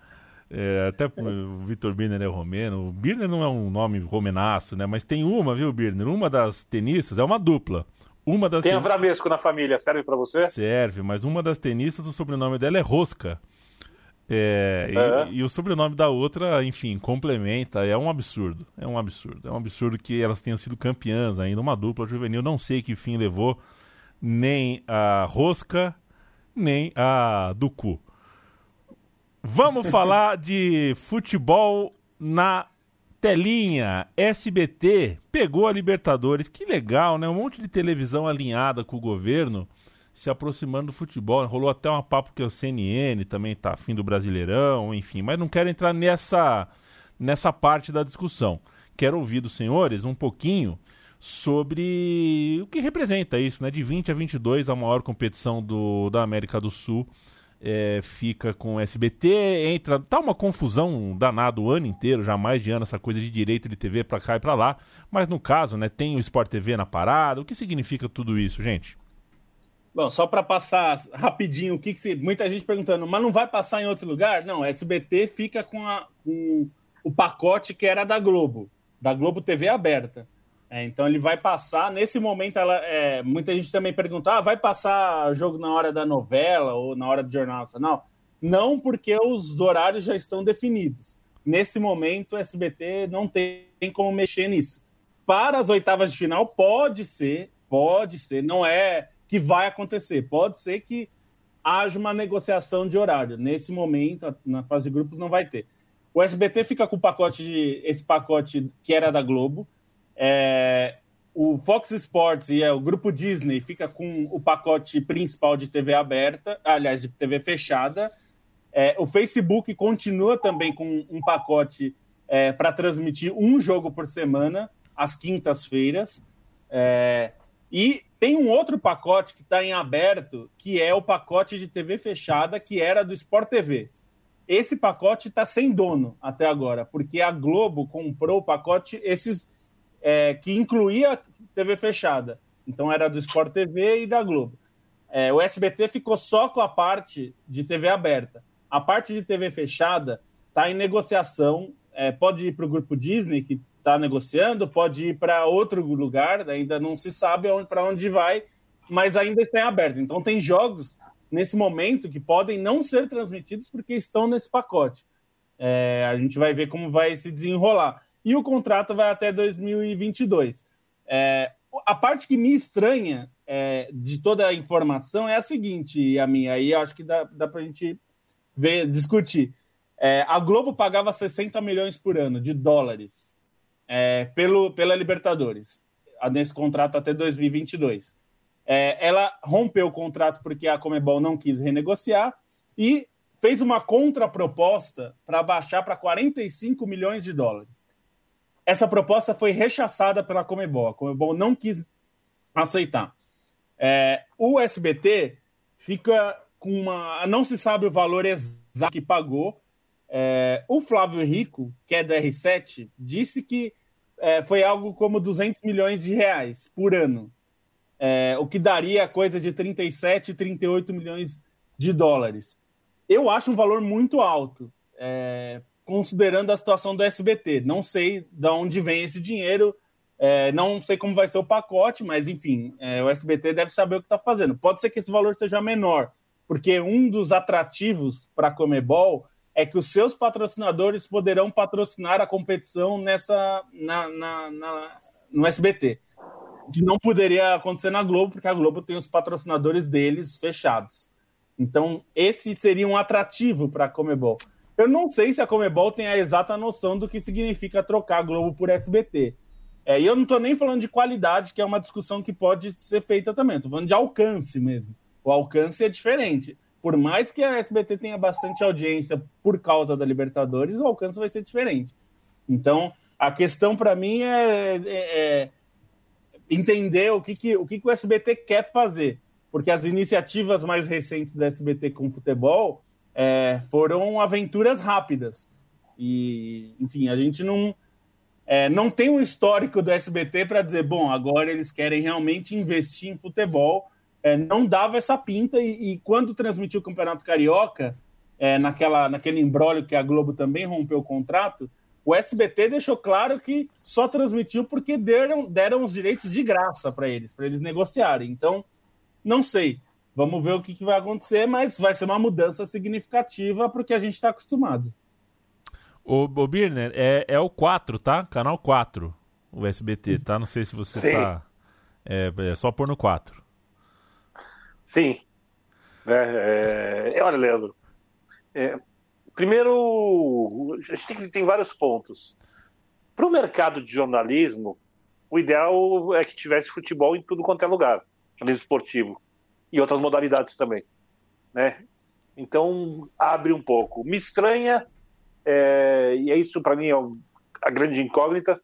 É, até o Vitor Birner é romeno. O Birner não é um nome romenaço, né? Mas tem uma, viu, Birner? Uma das tenistas é uma dupla. Uma das tem ten... Avramesco na família, serve para você? Serve, mas uma das tenistas, o sobrenome dela é Rosca. É, e, e, o sobrenome da outra, enfim, complementa. É um absurdo. É um absurdo. É um absurdo que elas tenham sido campeãs ainda, uma dupla juvenil. Não sei que fim levou nem a Rosca, nem a Ducu. Vamos falar de futebol na telinha. SBT pegou a Libertadores. Que legal, né? Um monte de televisão alinhada com o governo se aproximando do futebol. Rolou até uma papo que o CNN também tá afim do Brasileirão, enfim, mas não quero entrar nessa, nessa parte da discussão. Quero ouvir dos senhores um pouquinho sobre o que representa isso, né? De 20 a 22, a maior competição do, da América do Sul é, fica com o SBT, entra, tá uma confusão danada o ano inteiro, já mais de ano essa coisa de direito de TV para cá e para lá, mas no caso, né, tem o Sport TV na parada. O que significa tudo isso, gente? Bom, só para passar rapidinho, o que, que se... muita gente perguntando, mas não vai passar em outro lugar? Não, SBT fica com, a, com o pacote que era da Globo, da Globo TV aberta. É, então ele vai passar, nesse momento, ela, é, muita gente também pergunta, ah, vai passar jogo na hora da novela ou na hora do Jornal Nacional? não porque os horários já estão definidos. Nesse momento, o SBT não tem como mexer nisso. Para as oitavas de final, pode ser, pode ser, não é que vai acontecer, pode ser que haja uma negociação de horário. Nesse momento, na fase de grupos, não vai ter. O SBT fica com o pacote de esse pacote que era da Globo. É, o Fox Sports e é, o grupo Disney fica com o pacote principal de TV aberta, aliás, de TV fechada. É, o Facebook continua também com um pacote é, para transmitir um jogo por semana, às quintas-feiras. É, e tem um outro pacote que está em aberto, que é o pacote de TV fechada, que era do Sport TV. Esse pacote está sem dono até agora, porque a Globo comprou o pacote esses é, que incluía TV fechada. Então era do Sport TV e da Globo. É, o SBT ficou só com a parte de TV aberta. A parte de TV fechada está em negociação. É, pode ir para o grupo Disney, que está negociando, pode ir para outro lugar, ainda não se sabe para onde vai, mas ainda está em aberto. Então tem jogos nesse momento que podem não ser transmitidos porque estão nesse pacote. É, a gente vai ver como vai se desenrolar. E o contrato vai até 2022. É, a parte que me estranha é, de toda a informação é a seguinte, a minha, aí acho que dá, dá para a gente ver, discutir. É, a Globo pagava 60 milhões por ano de dólares é, pelo, pela Libertadores, nesse contrato até 2022. É, ela rompeu o contrato porque a Comebol não quis renegociar e fez uma contraproposta para baixar para 45 milhões de dólares. Essa proposta foi rechaçada pela Comebol. A Comebol não quis aceitar. É, o SBT fica com uma. Não se sabe o valor exato que pagou. É, o Flávio Rico, que é do R7, disse que é, foi algo como 200 milhões de reais por ano, é, o que daria coisa de 37, 38 milhões de dólares. Eu acho um valor muito alto, é, considerando a situação do SBT. Não sei de onde vem esse dinheiro, é, não sei como vai ser o pacote, mas enfim, é, o SBT deve saber o que está fazendo. Pode ser que esse valor seja menor, porque um dos atrativos para a Comebol é que os seus patrocinadores poderão patrocinar a competição nessa na, na, na, no SBT. Que não poderia acontecer na Globo, porque a Globo tem os patrocinadores deles fechados. Então, esse seria um atrativo para a Comebol. Eu não sei se a Comebol tem a exata noção do que significa trocar a Globo por SBT. É, e eu não estou nem falando de qualidade, que é uma discussão que pode ser feita também. Estou falando de alcance mesmo. O alcance é diferente por mais que a SBT tenha bastante audiência por causa da Libertadores, o alcance vai ser diferente. Então, a questão para mim é, é, é, entender o que, que, o que, que o SBT quer fazer. Porque as iniciativas mais recentes da SBT com futebol é, foram aventuras rápidas. E, enfim, a gente não, é, não tem um histórico do SBT para dizer, bom, agora eles querem realmente investir em futebol é, não dava essa pinta e, e, quando transmitiu o Campeonato Carioca, é, naquela, naquele embrólio que a Globo também rompeu o contrato, o SBT deixou claro que só transmitiu porque deram, deram os direitos de graça para eles, para eles negociarem. Então, não sei. Vamos ver o que, que, vai acontecer, mas vai ser uma mudança significativa para o que a gente está acostumado. O, o Birner, é, é o 4, tá? Canal 4, o SBT, tá? Não sei se você Sim. tá. É, é só pôr no 4. Sim. É, é, olha, Leandro, é, primeiro, a gente tem, tem vários pontos. Para o mercado de jornalismo, o ideal é que tivesse futebol em tudo quanto é lugar, jornalismo esportivo, e outras modalidades também. Né? Então, abre um pouco. Me estranha, é, e é isso para mim é a grande incógnita,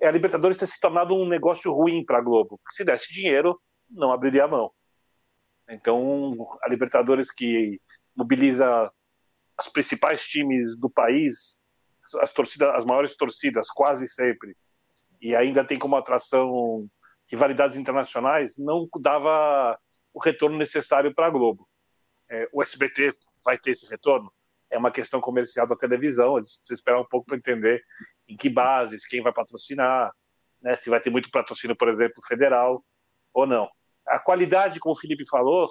é a Libertadores ter se tornado um negócio ruim para a Globo. Se desse dinheiro, não abriria a mão. Então, a Libertadores que mobiliza os principais times do país, as torcidas, as maiores torcidas, quase sempre, e ainda tem como atração rivalidades internacionais, não dava o retorno necessário para a Globo. É, o SBT vai ter esse retorno? É uma questão comercial da televisão, a gente precisa esperar um pouco para entender em que bases, quem vai patrocinar, né, se vai ter muito patrocínio, por exemplo, federal ou não. A qualidade, como o Felipe falou,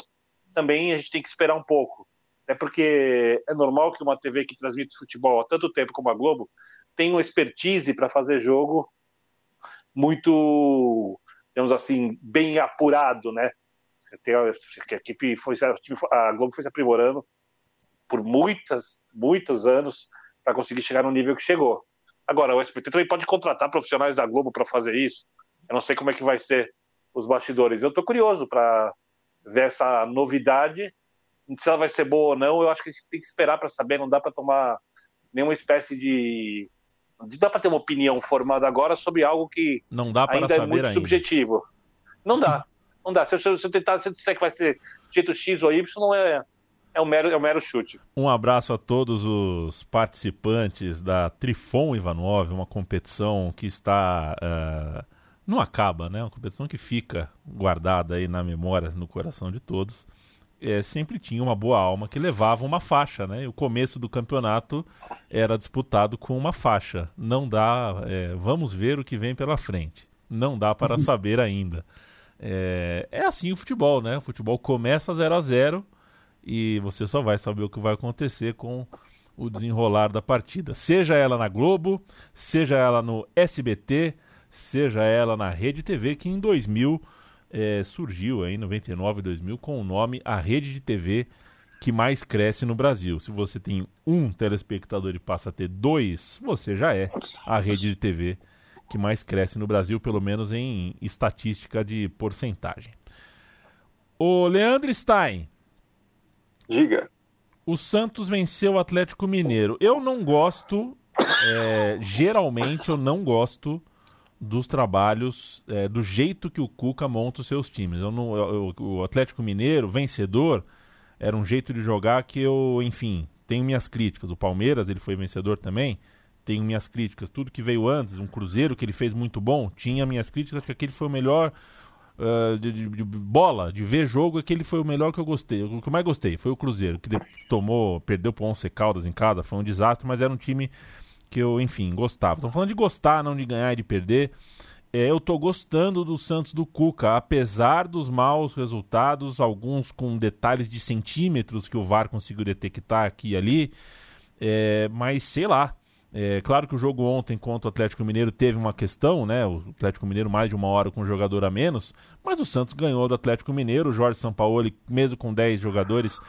também a gente tem que esperar um pouco. É porque é normal que uma TV que transmite futebol há tanto tempo como a Globo tenha uma expertise para fazer jogo muito, digamos assim, bem apurado, né? A, equipe foi a Globo foi se aprimorando por muitas, muitos anos para conseguir chegar no nível que chegou. Agora, o SBT também pode contratar profissionais da Globo para fazer isso. Eu não sei como é que vai ser os bastidores. Eu estou curioso para ver essa novidade. Se ela vai ser boa ou não, eu acho que a gente tem que esperar para saber. Não dá para tomar nenhuma espécie de. Não dá para ter uma opinião formada agora sobre algo que não dá para ainda saber é muito ainda. subjetivo. Não dá. Não dá. Se eu, se eu tentar se eu disser que vai ser jeito X ou Y, não é, é um mero, é um mero chute. Um abraço a todos os participantes da Trifon Ivanov, uma competição que está. Uh, não acaba, né? Uma competição que fica guardada aí na memória, no coração de todos. É, sempre tinha uma boa alma que levava uma faixa, né? E o começo do campeonato era disputado com uma faixa. Não dá. É, vamos ver o que vem pela frente. Não dá para saber ainda. É, é assim o futebol, né? O futebol começa 0 a 0 e você só vai saber o que vai acontecer com o desenrolar da partida. Seja ela na Globo, seja ela no SBT, seja ela na Rede TV, que em 2000 é, surgiu, aí, em 99 e 2000, com o nome A Rede de TV que mais cresce no Brasil. Se você tem um telespectador e passa a ter dois, você já é a rede de TV que mais cresce no Brasil, pelo menos em estatística de porcentagem. O Leandro Stein, Diga. O Santos venceu o Atlético Mineiro. Eu não gosto, é, geralmente eu não gosto dos trabalhos, é, do jeito que o Cuca monta os seus times. Eu não, eu, o Atlético Mineiro, vencedor, era um jeito de jogar que eu, enfim, tenho minhas críticas. O Palmeiras, ele foi vencedor também, tenho minhas críticas. Tudo que veio antes, um Cruzeiro que ele fez muito bom, tinha minhas críticas, que aquele foi o melhor uh, de, de, de, bola, de ver jogo, aquele foi o melhor que eu gostei. O que eu mais gostei foi o Cruzeiro, que tomou, perdeu para o Once Caldas em casa, foi um desastre, mas era um time que eu, enfim, gostava. Estamos falando de gostar, não de ganhar e de perder. É, eu tô gostando do Santos do Cuca, apesar dos maus resultados, alguns com detalhes de centímetros que o VAR conseguiu detectar aqui e ali. É, mas sei lá, é claro que o jogo ontem contra o Atlético Mineiro teve uma questão, né? O Atlético Mineiro mais de uma hora com um jogador a menos, mas o Santos ganhou do Atlético Mineiro. O Jorge Sampaoli, mesmo com 10 jogadores,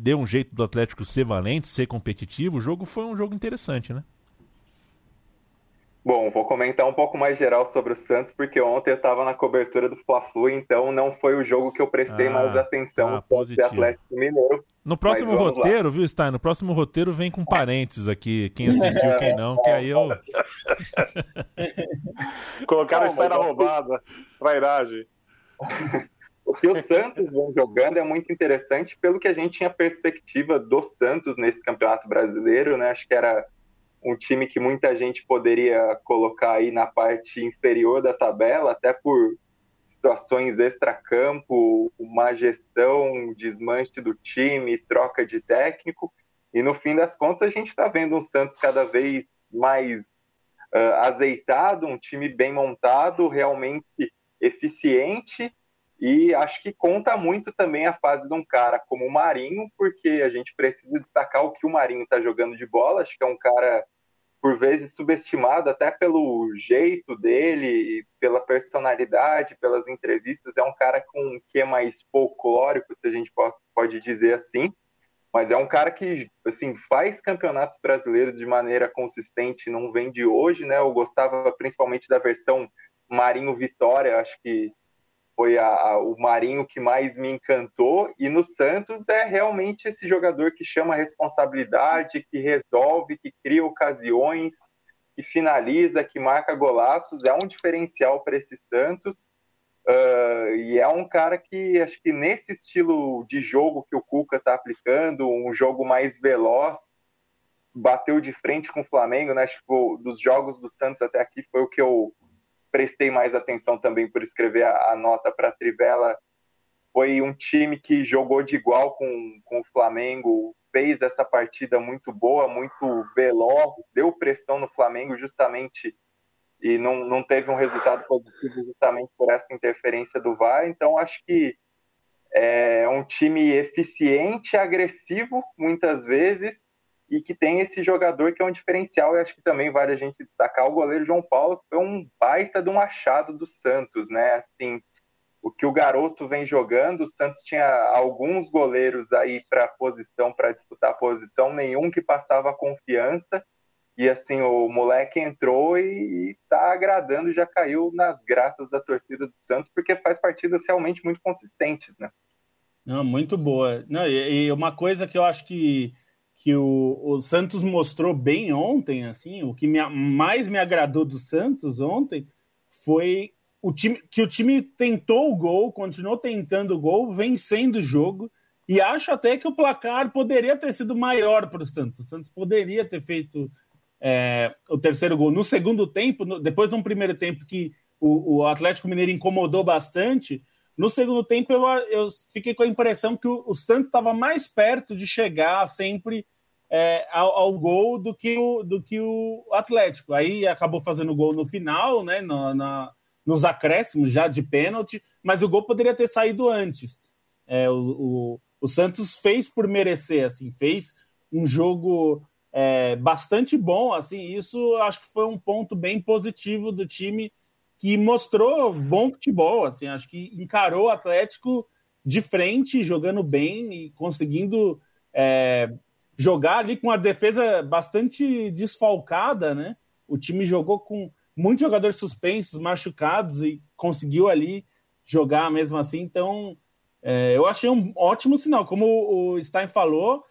deu um jeito do Atlético ser valente, ser competitivo. O jogo foi um jogo interessante, né? Bom, vou comentar um pouco mais geral sobre o Santos, porque ontem eu estava na cobertura do Fla-Flu, então não foi o jogo que eu prestei ah, mais atenção ah, do Atlético Mineiro. No próximo roteiro, lá. viu, Stein? No próximo roteiro vem com parentes aqui, quem assistiu, quem não, que aí eu. Colocaram o Stein na roubada, trairagem. O que o Santos vem jogando é muito interessante pelo que a gente tinha perspectiva do Santos nesse campeonato brasileiro, né? Acho que era um time que muita gente poderia colocar aí na parte inferior da tabela, até por situações extra-campo, uma gestão, desmanche do time, troca de técnico. E no fim das contas, a gente está vendo um Santos cada vez mais uh, azeitado, um time bem montado, realmente eficiente. E acho que conta muito também a fase de um cara como o Marinho, porque a gente precisa destacar o que o Marinho está jogando de bola. Acho que é um cara por vezes subestimado até pelo jeito dele, pela personalidade, pelas entrevistas. É um cara com um que mais folclórico, se a gente pode dizer assim. Mas é um cara que assim faz campeonatos brasileiros de maneira consistente, não vem de hoje, né? Eu gostava principalmente da versão Marinho Vitória, acho que foi a, a, o Marinho que mais me encantou. E no Santos é realmente esse jogador que chama responsabilidade, que resolve, que cria ocasiões, que finaliza, que marca golaços. É um diferencial para esse Santos. Uh, e é um cara que acho que nesse estilo de jogo que o Cuca está aplicando, um jogo mais veloz, bateu de frente com o Flamengo, né? Acho que dos jogos do Santos até aqui foi o que eu prestei mais atenção também por escrever a, a nota para a Trivela. Foi um time que jogou de igual com, com o Flamengo, fez essa partida muito boa, muito veloz, deu pressão no Flamengo justamente e não, não teve um resultado positivo justamente por essa interferência do VAR. Então, acho que é um time eficiente, agressivo, muitas vezes, e que tem esse jogador que é um diferencial, e acho que também vale a gente destacar o goleiro João Paulo, que foi um baita de um achado do Santos, né? Assim, o que o garoto vem jogando, o Santos tinha alguns goleiros aí para posição, para disputar posição, nenhum que passava confiança, e assim, o moleque entrou e está agradando, já caiu nas graças da torcida do Santos, porque faz partidas realmente muito consistentes, né? Não, muito boa. Não, e, e uma coisa que eu acho que que o, o, Santos mostrou bem ontem, assim, o que me, mais me agradou do Santos ontem foi o time que o time tentou o gol, continuou tentando o gol, vencendo o jogo, e acho até que o placar poderia ter sido maior para o Santos. O Santos poderia ter feito é, o terceiro gol no segundo tempo, no, depois de um primeiro tempo que o, o, Atlético Mineiro incomodou bastante. No segundo tempo, eu, eu fiquei com a impressão que o, o Santos estava mais perto de chegar sempre é, ao, ao, gol do que, o, do que o Atlético. Aí acabou fazendo gol no final, né, na, nos acréscimos já de pênalti, mas o gol poderia ter saído antes. É, o, o, o, Santos fez por merecer, assim, fez um jogo é, bastante bom, assim, isso acho que foi um ponto bem positivo do time que mostrou bom futebol, assim, acho que encarou o Atlético de frente, jogando bem e conseguindo é, jogar ali com a defesa bastante desfalcada, né? O time jogou com muitos jogadores suspensos, machucados e conseguiu ali jogar mesmo assim. Então, é, eu achei um ótimo sinal. Como o Stein falou,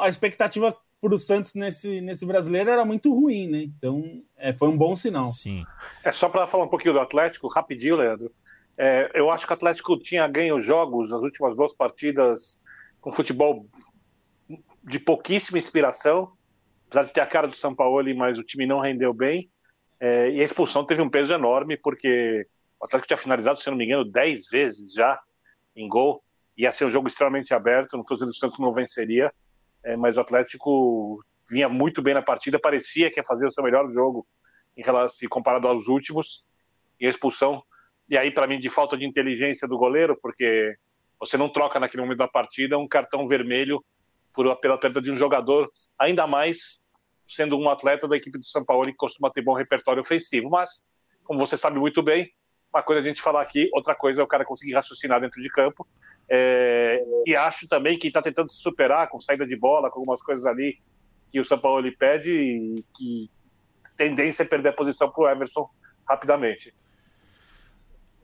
a expectativa para o Santos nesse, nesse brasileiro era muito ruim, né? Então, é, foi um bom sinal. Sim. É só para falar um pouquinho do Atlético, rapidinho, Leandro. É, eu acho que o Atlético tinha ganho jogos nas últimas duas partidas com futebol de pouquíssima inspiração, apesar de ter a cara do São Paulo, mas o time não rendeu bem. É, e a expulsão teve um peso enorme, porque o Atlético tinha finalizado, se não me engano, 10 vezes já em gol. Ia ser um jogo extremamente aberto, não estou dizendo que o Santos não venceria, é, mas o Atlético vinha muito bem na partida, parecia que ia fazer o seu melhor jogo em relação comparado aos últimos, e a expulsão. E aí, para mim, de falta de inteligência do goleiro, porque você não troca naquele momento da partida um cartão vermelho por, pela perda de um jogador, ainda mais sendo um atleta da equipe do São Paulo que costuma ter bom repertório ofensivo. Mas, como você sabe muito bem, uma coisa é a gente falar aqui, outra coisa é o cara conseguir raciocinar dentro de campo. É, e acho também que está tentando se superar com saída de bola, com algumas coisas ali que o São Paulo lhe pede e que tendência é perder a posição para o Emerson rapidamente.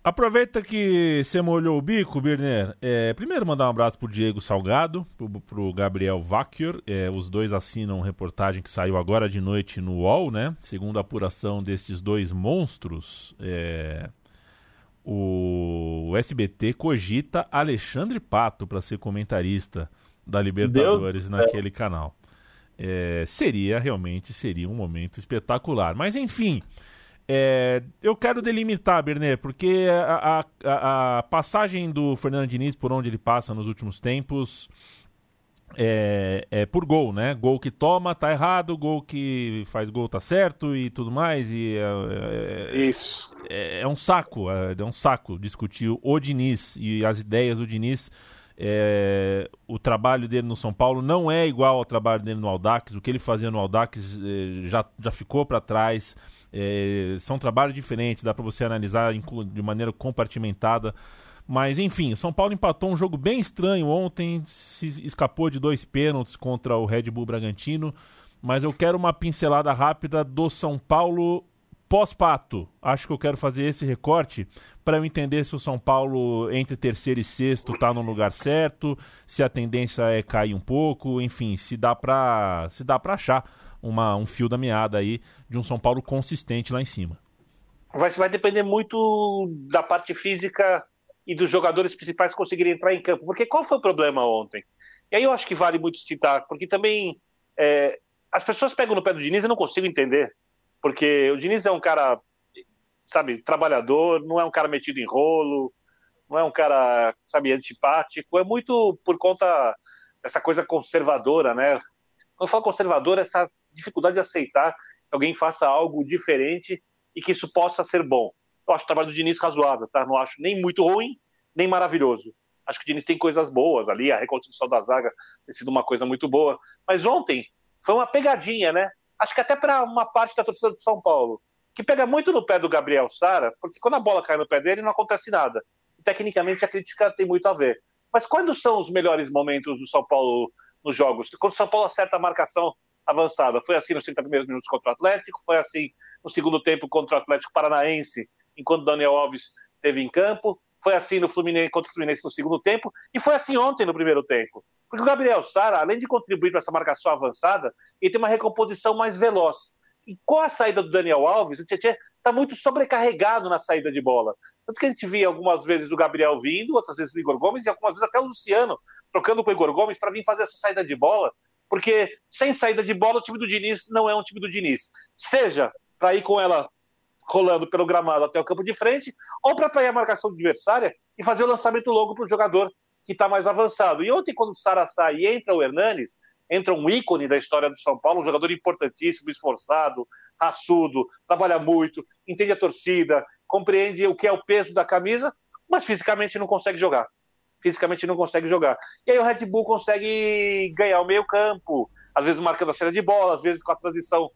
Aproveita que você molhou o bico, Birner. É, primeiro mandar um abraço pro Diego Salgado, pro, pro Gabriel Vacchior. É, os dois assinam reportagem que saiu agora de noite no UOL, né? Segundo a apuração destes dois monstros, é, o SBT cogita Alexandre Pato para ser comentarista da Libertadores Deus naquele Deus. canal. É, seria realmente seria um momento espetacular. Mas enfim. É, eu quero delimitar, Bernet, porque a, a, a, passagem do Fernando Diniz por onde ele passa nos últimos tempos é, é, por gol, né? Gol que toma tá errado, gol que faz gol tá certo e tudo mais. E é, é Isso. É, é, um saco, é, é, um saco discutir o Diniz e as ideias do Diniz. É, o trabalho dele no São Paulo não é igual ao trabalho dele no Aldax. O que ele fazia no Aldax é, já, já ficou para trás. É, são trabalhos diferentes, dá para você analisar de maneira compartimentada. Mas enfim, São Paulo empatou um jogo bem estranho ontem, se escapou de dois pênaltis contra o Red Bull Bragantino. Mas eu quero uma pincelada rápida do São Paulo pós-pato. Acho que eu quero fazer esse recorte para eu entender se o São Paulo entre terceiro e sexto está no lugar certo, se a tendência é cair um pouco, enfim, se dá para se dá para achar uma, um fio da meada aí de um São Paulo consistente lá em cima. Vai, vai depender muito da parte física e dos jogadores principais conseguirem entrar em campo. Porque qual foi o problema ontem? E aí eu acho que vale muito citar, porque também é, as pessoas pegam no pé do Diniz e não consigo entender. Porque o Diniz é um cara, sabe, trabalhador, não é um cara metido em rolo, não é um cara, sabe, antipático, é muito por conta dessa coisa conservadora, né? Quando eu falo conservador, essa dificuldade de aceitar que alguém faça algo diferente e que isso possa ser bom. Eu acho o trabalho do Diniz razoável, tá? Não acho nem muito ruim, nem maravilhoso. Acho que o Diniz tem coisas boas ali, a reconstrução da zaga tem sido uma coisa muito boa. Mas ontem foi uma pegadinha, né? Acho que até para uma parte da torcida de São Paulo, que pega muito no pé do Gabriel Sara, porque quando a bola cai no pé dele não acontece nada. Tecnicamente a crítica tem muito a ver. Mas quando são os melhores momentos do São Paulo nos jogos? Quando o São Paulo acerta a marcação avançada. Foi assim nos 30 primeiros minutos contra o Atlético, foi assim no segundo tempo contra o Atlético Paranaense, enquanto Daniel Alves esteve em campo, foi assim no Fluminense contra o Fluminense no segundo tempo, e foi assim ontem no primeiro tempo. Porque o Gabriel Sara, além de contribuir para essa marcação avançada, ele tem uma recomposição mais veloz. E com a saída do Daniel Alves, o Tietchan está muito sobrecarregado na saída de bola. Tanto que a gente via algumas vezes o Gabriel vindo, outras vezes o Igor Gomes, e algumas vezes até o Luciano trocando com o Igor Gomes para vir fazer essa saída de bola porque sem saída de bola o time do Diniz não é um time do Diniz. Seja para ir com ela rolando pelo gramado até o campo de frente, ou para atrair a marcação adversária e fazer o lançamento longo para o jogador que está mais avançado. E ontem, quando o Sara sai e entra o Hernanes, entra um ícone da história do São Paulo, um jogador importantíssimo, esforçado, raçudo, trabalha muito, entende a torcida, compreende o que é o peso da camisa, mas fisicamente não consegue jogar fisicamente não consegue jogar. E aí o Red Bull consegue ganhar o meio campo, às vezes marcando a cena de bola, às vezes com a transição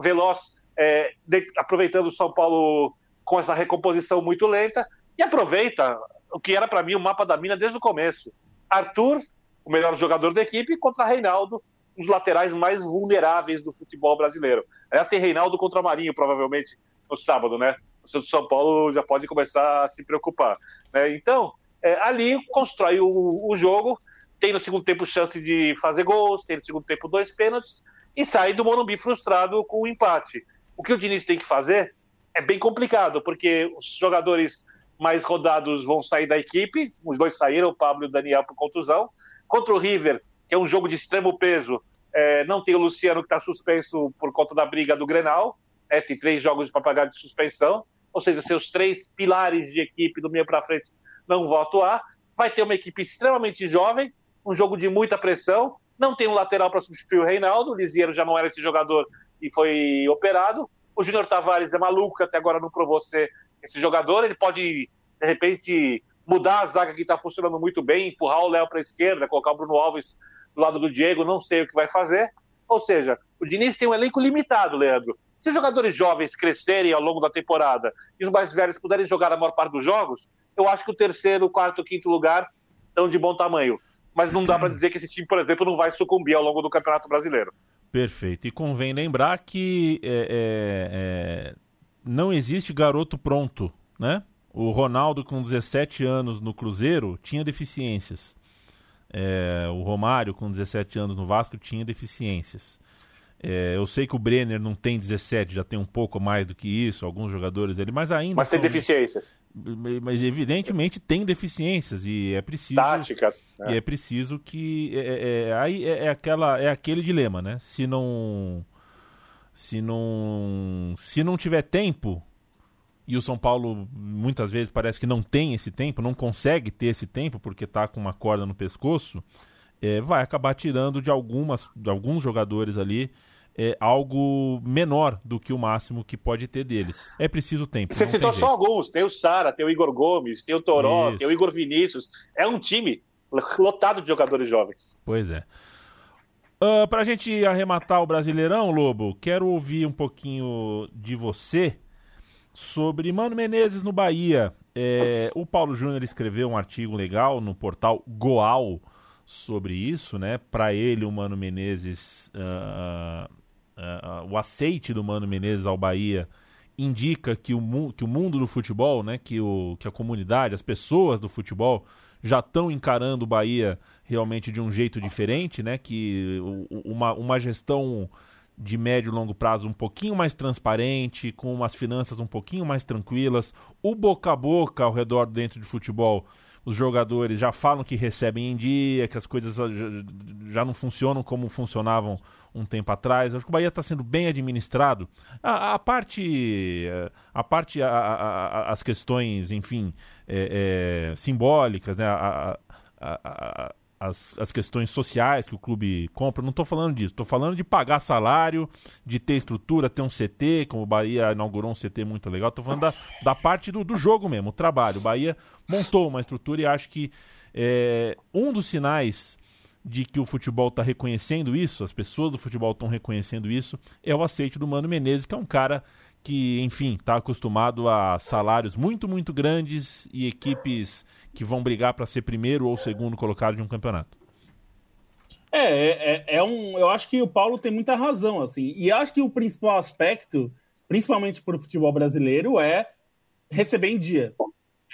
veloz, é, de, aproveitando o São Paulo com essa recomposição muito lenta, e aproveita o que era para mim o mapa da mina desde o começo. Arthur, o melhor jogador da equipe, contra Reinaldo, um dos laterais mais vulneráveis do futebol brasileiro. Aliás, tem Reinaldo contra Marinho, provavelmente, no sábado, né? O São Paulo já pode começar a se preocupar. Né? Então, é, ali constrói o, o, jogo, tem no segundo tempo chance de fazer gols, tem no segundo tempo dois pênaltis e sai do Morumbi frustrado com o empate. O que o Diniz tem que fazer é bem complicado, porque os jogadores mais rodados vão sair da equipe, os dois saíram, o Pablo e o Daniel por contusão. Contra o River, que é um jogo de extremo peso, é, não tem o Luciano que está suspenso por conta da briga do Grenal, é, tem três jogos para pagar de suspensão, ou seja, seus três pilares de equipe do meio para frente não vão atuar. Vai ter uma equipe extremamente jovem, um jogo de muita pressão. Não tem um lateral para substituir o Reinaldo. O Lisieiro já não era esse jogador e foi operado. O Júnior Tavares é maluco, até agora não provou ser esse jogador. Ele pode, de repente, mudar a zaga que está funcionando muito bem, empurrar o Léo para a esquerda, colocar o Bruno Alves do lado do Diego. Não sei o que vai fazer. Ou seja, o Diniz tem um elenco limitado, Leandro. Se os jogadores jovens crescerem ao longo da temporada e os mais velhos puderem jogar a maior parte dos jogos, eu acho que o terceiro, quarto, quinto lugar estão de bom tamanho. Mas não dá para dizer que esse time, por exemplo, não vai sucumbir ao longo do Campeonato Brasileiro. Perfeito. E convém lembrar que é, é, é, não existe garoto pronto, né? O Ronaldo, com 17 anos no Cruzeiro, tinha deficiências. É, o Romário, com 17 anos no Vasco, tinha deficiências. É, eu sei que o Brenner não tem 17, já tem um pouco mais do que isso, alguns jogadores ele, mas ainda. Mas tem deficiências. Mas evidentemente tem deficiências e é preciso. Táticas. E é, é preciso que. É, é, é aí é, é, aquela, é aquele dilema, né? Se não. Se não. Se não tiver tempo, e o São Paulo muitas vezes parece que não tem esse tempo, não consegue ter esse tempo porque está com uma corda no pescoço, é, vai acabar tirando de, algumas, de alguns jogadores ali é, algo menor do que o máximo que pode ter deles. É preciso tempo. Você citou só alguns: tem o Sara, tem o Igor Gomes, tem o Toró, Isso. tem o Igor Vinícius. É um time lotado de jogadores jovens. Pois é. Uh, Para a gente arrematar o Brasileirão, Lobo, quero ouvir um pouquinho de você sobre Mano Menezes no Bahia. É, o Paulo Júnior escreveu um artigo legal no portal Goal sobre isso, né? Para ele, o Mano Menezes uh, uh, uh, o aceite do Mano Menezes ao Bahia indica que o, que o mundo do futebol, né, que, o, que a comunidade, as pessoas do futebol já estão encarando o Bahia realmente de um jeito diferente, né, que uma, uma gestão de médio e longo prazo um pouquinho mais transparente, com umas finanças um pouquinho mais tranquilas, o boca a boca ao redor dentro de futebol os jogadores já falam que recebem em dia, que as coisas já não funcionam como funcionavam um tempo atrás. Acho que o Bahia está sendo bem administrado. A, a parte, a parte, a, a, as questões, enfim, é, é, simbólicas, né? As, as questões sociais que o clube compra, não estou falando disso, estou falando de pagar salário, de ter estrutura, ter um CT, como o Bahia inaugurou um CT muito legal, estou falando da, da parte do, do jogo mesmo, o trabalho. O Bahia montou uma estrutura e acho que É, um dos sinais de que o futebol está reconhecendo isso, as pessoas do futebol estão reconhecendo isso, é o aceite do Mano Menezes, que é um cara que, enfim, está acostumado a salários muito, muito grandes e equipes que vão brigar para ser primeiro ou segundo colocado de um campeonato. É, é, é, é um. Eu acho que o Paulo tem muita razão, assim. E acho que o principal aspecto, principalmente para o futebol brasileiro, é receber em dia.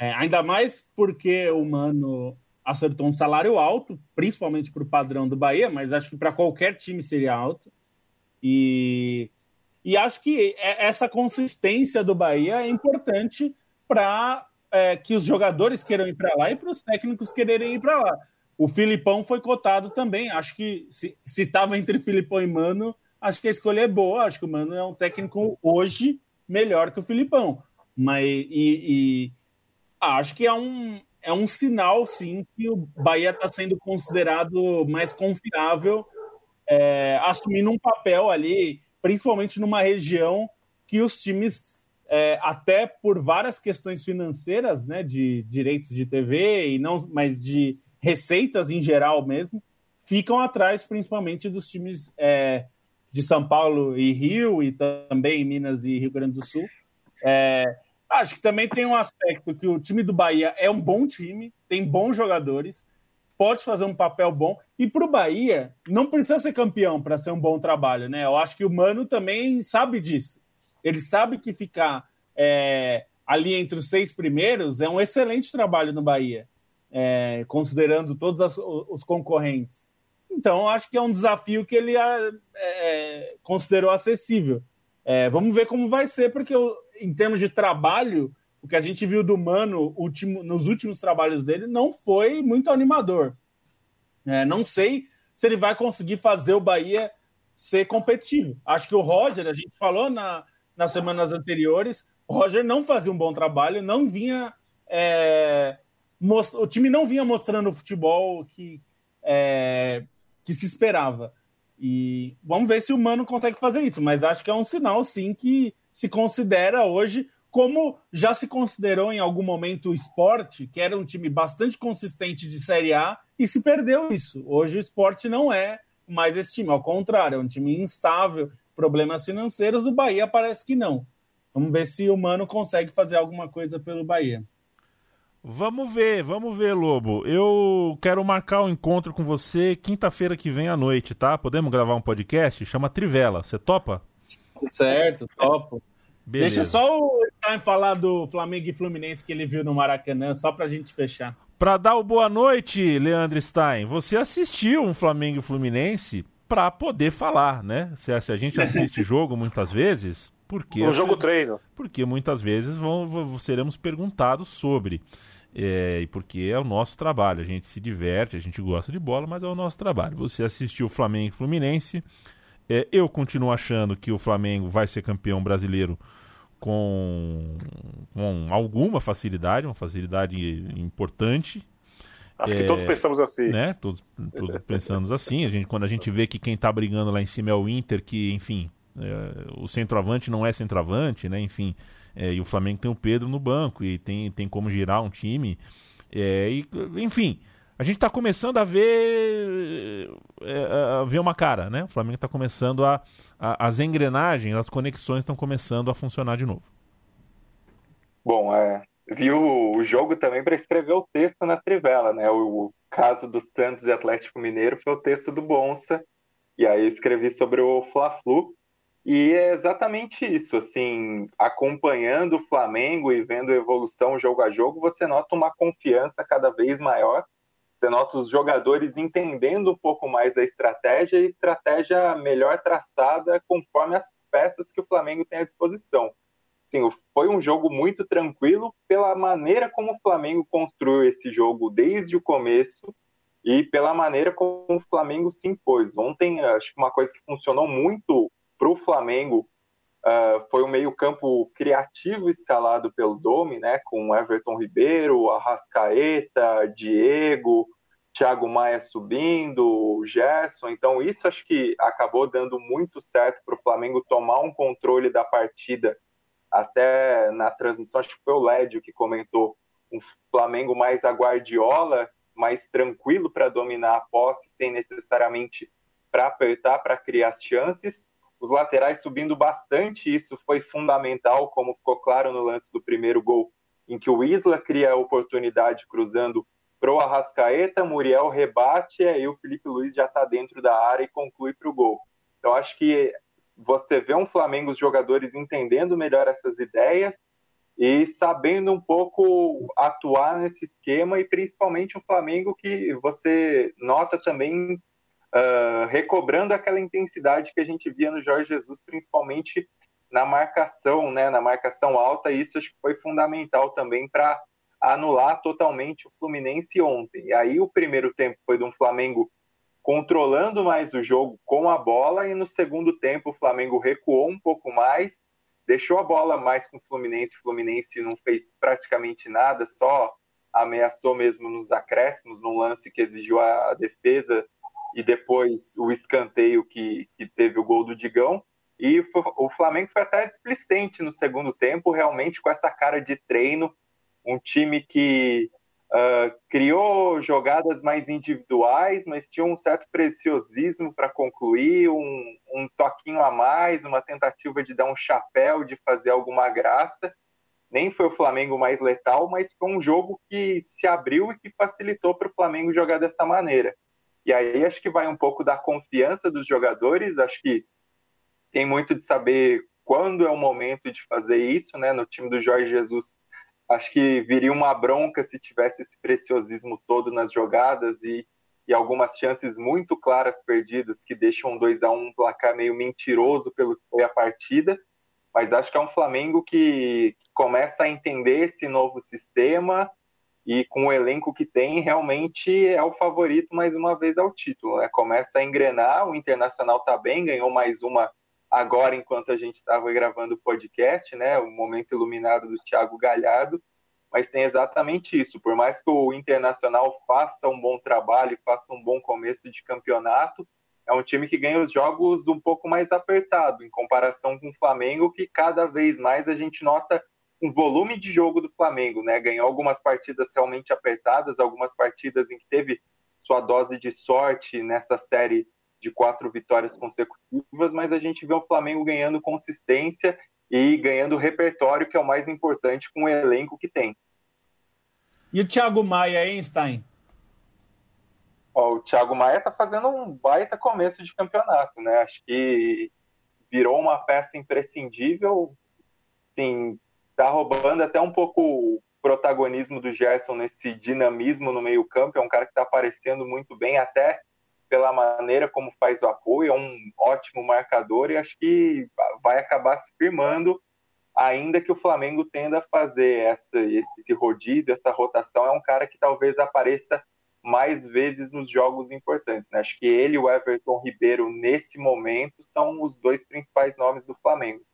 É, ainda mais porque o Mano acertou um salário alto, principalmente para o padrão do Bahia, mas acho que para qualquer time seria alto. E, e acho que é, essa consistência do Bahia é importante para é, que os jogadores queiram ir para lá e para os técnicos quererem ir para lá. O Filipão foi cotado também. Acho que se estava entre Filipão e Mano, acho que a escolha é boa. Acho que o Mano é um técnico hoje melhor que o Filipão. Mas e, e acho que é um, é um sinal, sim, que o Bahia está sendo considerado mais confiável, é, assumindo um papel ali, principalmente numa região que os times, é, até por várias questões financeiras, né, de direitos de TV e não, mas de receitas em geral mesmo, ficam atrás, principalmente dos times é, de São Paulo e Rio e também Minas e Rio Grande do Sul. É, Acho que também tem um aspecto que o time do Bahia é um bom time, tem bons jogadores, pode fazer um papel bom. E para o Bahia, não precisa ser campeão para ser um bom trabalho, né? Eu acho que o Mano também sabe disso. Ele sabe que ficar é, ali entre os seis primeiros é um excelente trabalho no Bahia, é, considerando todos as, os concorrentes. Então, acho que é um desafio que ele é, é considerou acessível. É, vamos ver como vai ser, porque em termos de trabalho, o que a gente viu do Mano último, nos últimos trabalhos dele não foi muito animador. É, não sei se ele vai conseguir fazer o Bahia ser competitivo. Acho que o Roger, a gente falou na, nas semanas anteriores, o Roger não fazia um bom trabalho, não vinha. É, o time não vinha mostrando o futebol que, é, que se esperava. E vamos ver se o Mano consegue fazer isso, mas acho que é um sinal, sim, que se considera hoje, como já se considerou em algum momento o esporte, que era um time bastante consistente de Série A, e se perdeu isso. Hoje o esporte não é mais esse time, ao contrário, é um time instável, problemas financeiros, do Bahia parece que não. Vamos ver se o Mano consegue fazer alguma coisa pelo Bahia. Vamos ver, vamos ver, Lobo. Eu quero marcar um encontro com você quinta-feira que vem à noite, tá? Podemos gravar um podcast? Chama Trivela. Você topa? Certo, topo. Beleza. Deixa só o Stein falar do Flamengo e Fluminense que ele viu no Maracanã, só pra gente fechar. Pra dar o boa noite, Leandro Stein, você assistiu um Flamengo e Fluminense pra poder falar, né? Se, se a gente assiste jogo muitas vezes, porque... O jogo treino. Porque muitas vezes vão, vão seremos perguntados sobre. É, e porque é o nosso trabalho, a gente se diverte, a gente gosta de bola, mas é o nosso trabalho. Você assistiu Flamengo e Fluminense, é, eu continuo achando que o Flamengo vai ser campeão brasileiro com, com alguma facilidade, uma facilidade importante. Acho é, que todos pensamos assim. Né? Todos, todos pensamos assim. A gente, quando a gente vê que quem está brigando lá em cima é o Inter, que, enfim, é, o centroavante não é centroavante, né? Enfim, é, e o Flamengo tem o Pedro no banco e tem, tem como girar um time. É, e, enfim, a gente está começando a ver é, a ver uma cara, né? O Flamengo está começando a, a, as engrenagens, as conexões estão começando a funcionar de novo. Bom, é, viu o jogo também para escrever o texto na Trivela, né? O, caso do Santos e Atlético Mineiro foi o texto do Bonsa, e aí escrevi sobre o Fla-Flu, e é exatamente isso, assim, acompanhando o Flamengo e vendo a evolução jogo a jogo, você nota uma confiança cada vez maior, você nota os jogadores entendendo um pouco mais a estratégia e estratégia melhor traçada conforme as peças que o Flamengo tem à disposição. Sim, foi um jogo muito tranquilo pela maneira como o Flamengo construiu esse jogo desde o começo e pela maneira como o Flamengo se impôs. Ontem, acho que uma coisa que funcionou muito para o Flamengo uh, foi o meio-campo criativo escalado pelo Domi, né, com Everton Ribeiro, Arrascaeta, Diego, Thiago Maia subindo, Gerson. Então, isso acho que acabou dando muito certo para o Flamengo tomar um controle da partida. Até na transmissão, acho que foi o Lédio que comentou um Flamengo mais a Guardiola mais tranquilo para dominar a posse, sem necessariamente para apertar, para criar as chances. Os laterais subindo bastante, isso foi fundamental, como ficou claro no lance do primeiro gol, em que o Isla cria a oportunidade cruzando pro Arrascaeta, Muriel rebate, e aí o Felipe Luiz já está dentro da área e conclui para o gol. Então acho que você vê um Flamengo, os jogadores entendendo melhor essas ideias e sabendo um pouco atuar nesse esquema e principalmente um Flamengo que você nota também uh, recobrando aquela intensidade que a gente via no Jorge Jesus, principalmente na marcação, né, na marcação alta, e isso acho que foi fundamental também para anular totalmente o Fluminense ontem. E aí o primeiro tempo foi de um Flamengo controlando mais o jogo com a bola e no segundo tempo o Flamengo recuou um pouco mais, deixou a bola mais com o Fluminense, o Fluminense não fez praticamente nada, só ameaçou mesmo nos acréscimos, num lance que exigiu a defesa e depois o escanteio que, que teve o gol do Digão. E o Flamengo foi até displicente no segundo tempo, realmente com essa cara de treino, um time que uh, criou jogadas mais individuais, mas tinha um certo preciosismo para concluir, um, um toquinho a mais, uma tentativa de dar um chapéu, de fazer alguma graça. Nem foi o Flamengo mais letal, mas foi um jogo que se abriu e que facilitou para o Flamengo jogar dessa maneira. E aí acho que vai um pouco da confiança dos jogadores, acho que tem muito de saber quando é o momento de fazer isso, né? No time do Jorge Jesus, acho que viria uma bronca se tivesse esse preciosismo todo nas jogadas e, e algumas chances muito claras perdidas que deixam um 2 a 1 um placar meio mentiroso pelo que foi a partida. Mas acho que é um Flamengo que, que começa a entender esse novo sistema e com o elenco que tem, realmente é o favorito mais uma vez ao título. Né? Começa a engrenar, o Internacional está bem, ganhou mais uma agora enquanto a gente estava gravando o podcast, né? O momento iluminado do Thiago Galhardo, mas tem exatamente isso. Por mais que o Internacional faça um bom trabalho, faça um bom começo de campeonato, é um time que ganha os jogos um pouco mais apertado em comparação com o Flamengo, que cada vez mais a gente nota um volume de jogo do Flamengo, né? Ganhou algumas partidas realmente apertadas, algumas partidas em que teve sua dose de sorte nessa série de quatro vitórias consecutivas, mas a gente vê o Flamengo ganhando consistência e ganhando repertório, que é o mais importante com o elenco que tem. E o Thiago Maia, Einstein? Ó, o Thiago Maia está fazendo um baita começo de campeonato, né? Acho que virou uma peça imprescindível. Sim, tá roubando até um pouco o protagonismo do Gerson nesse dinamismo no meio-campo. É um cara que está aparecendo muito bem, até pela maneira como faz o apoio, é um ótimo marcador e acho que vai acabar se firmando, ainda que o Flamengo tenda a fazer essa, esse rodízio, essa rotação. É um cara que talvez apareça mais vezes nos jogos importantes. Né? Acho que ele e o Everton Ribeiro, nesse momento, são os dois principais nomes do Flamengo.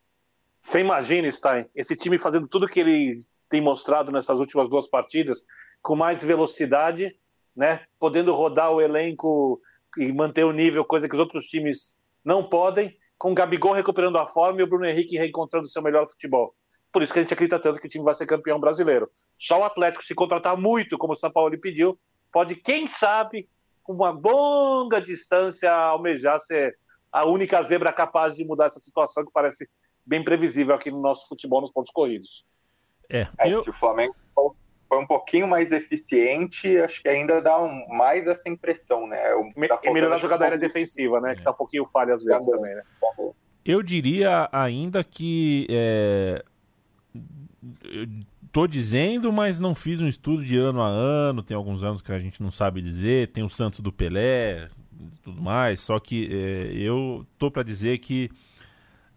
Você imagina, Stein, esse time fazendo tudo que ele tem mostrado nessas últimas duas partidas, com mais velocidade, né? podendo rodar o elenco e manter o nível, coisa que os outros times não podem, com o Gabigol recuperando a forma e o Bruno Henrique reencontrando seu melhor futebol. Por isso que a gente acredita tanto que o time vai ser campeão brasileiro. Só o Atlético, se contratar muito, como o São Paulo pediu, pode, quem sabe, com uma longa distância, almejar ser a única zebra capaz de mudar essa situação que parece bem previsível aqui no nosso futebol nos pontos corridos. É, é eu... se o Flamengo foi um pouquinho mais eficiente, acho que ainda dá um, mais essa impressão, né? Tá e a jogada aérea defensiva, né? É. Que tá um pouquinho falha às vezes também, né? Eu diria ainda que é... eu tô dizendo, mas não fiz um estudo de ano a ano. Tem alguns anos que a gente não sabe dizer. Tem o Santos do Pelé, tudo mais. Só que é, eu tô para dizer que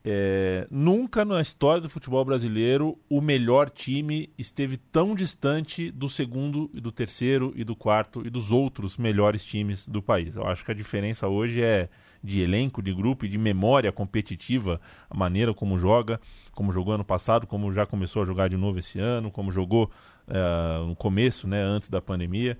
é, nunca na história do futebol brasileiro o melhor time esteve tão distante do segundo e do terceiro e do quarto e dos outros melhores times do país. Eu acho que a diferença hoje é de elenco, de grupo e de memória competitiva, a maneira como joga, como jogou ano passado, como já começou a jogar de novo esse ano, como jogou é, no começo, né, antes da pandemia.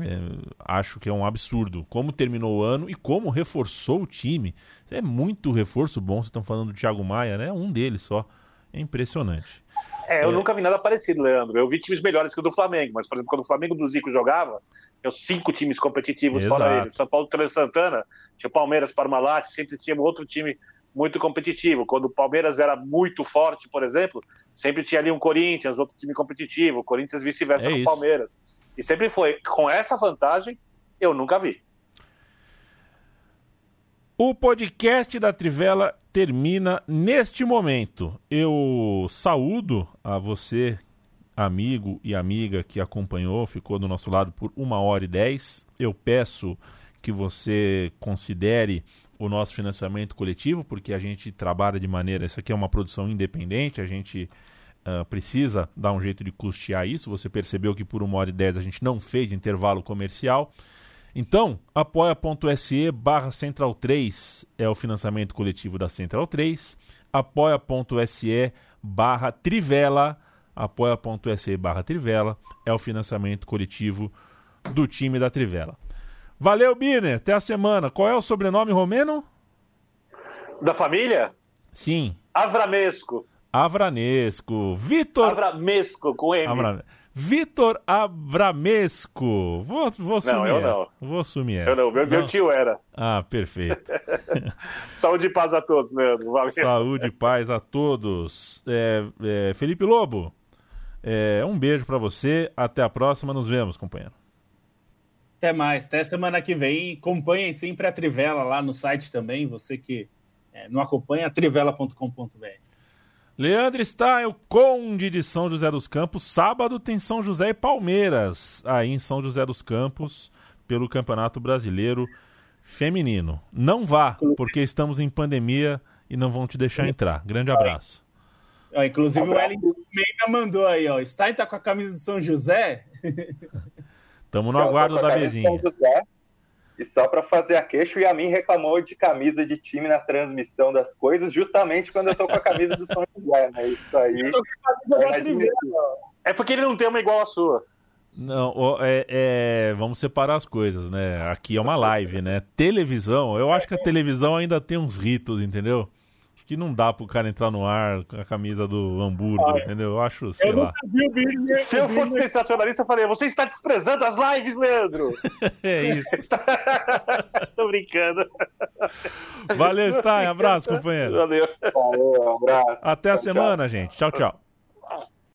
É, acho que é um absurdo. Como terminou o ano e como reforçou o time. É muito reforço bom. Vocês estão falando do Thiago Maia, né? Um deles só. É impressionante. É, eu é... nunca vi nada parecido, Leandro. Eu vi times melhores que o do Flamengo, mas, por exemplo, quando o Flamengo do Zico jogava, tinha cinco times competitivos Exato. fora ele. São Paulo Trans Santana, tinha Palmeiras, Parmalat, sempre tinha outro time muito competitivo. Quando o Palmeiras era muito forte, por exemplo, sempre tinha ali um Corinthians, outro time competitivo, Corinthians vice-versa é com o Palmeiras. E sempre foi. Com essa vantagem, eu nunca vi. O podcast da Trivela termina neste momento. Eu saúdo a você, amigo e amiga que acompanhou, ficou do nosso lado por uma hora e dez. Eu peço que você considere o nosso financiamento coletivo, porque a gente trabalha de maneira. Isso aqui é uma produção independente, a gente uh, precisa dar um jeito de custear isso. Você percebeu que por uma hora e dez a gente não fez intervalo comercial. Então, apoia.se barra Central 3 é o financiamento coletivo da Central 3. Apoia.se barra Trivela. Apoia.se barra Trivela é o financiamento coletivo do time da Trivela. Valeu, Birner. Até a semana. Qual é o sobrenome romeno? Da família? Sim. Avramesco. Avranesco. Vitor. Avramesco, com M. Avra... Vitor Abramesco. Vou, vou assumir. Não, eu não. Vou assumir essa. Eu não, meu, meu tio era. Ah, perfeito. Saúde e paz a todos, Leandro. Valeu. Saúde e paz a todos. É, é, Felipe Lobo, é, um beijo para você. Até a próxima. Nos vemos, companheiro. Até mais. Até semana que vem. Acompanhem sempre a Trivela lá no site também. Você que é, não acompanha, trivela.com.br. Leandro Stein, o Conde de São José dos Campos. Sábado tem São José e Palmeiras, aí em São José dos Campos, pelo Campeonato Brasileiro Feminino. Não vá, porque estamos em pandemia e não vão te deixar entrar. Grande abraço. inclusive o Wellington ainda mandou aí, ó. Stein tá com a camisa de São José? Tamo no aguardo da mesinha. E só para fazer a queixa, o Yamin reclamou de camisa de time na transmissão das coisas, justamente quando eu tô com a camisa do São José, né? Isso aí. Eu tô com a camisa é, é porque ele não tem uma igual a sua. Não, é, é, vamos separar as coisas, né? Aqui é uma live, né? Televisão, eu acho que a televisão ainda tem uns ritos, entendeu? Que não dá pro cara entrar no ar com a camisa do hambúrguer, ah, entendeu? Eu acho, sei eu lá. Se eu fosse sensacionalista, eu falei, você está desprezando as lives, Leandro! é isso. Tô brincando. Valeu, Stein. Abraço, companheiro. Valeu. Valeu, abraço. Até a semana, tchau. gente. Tchau, tchau.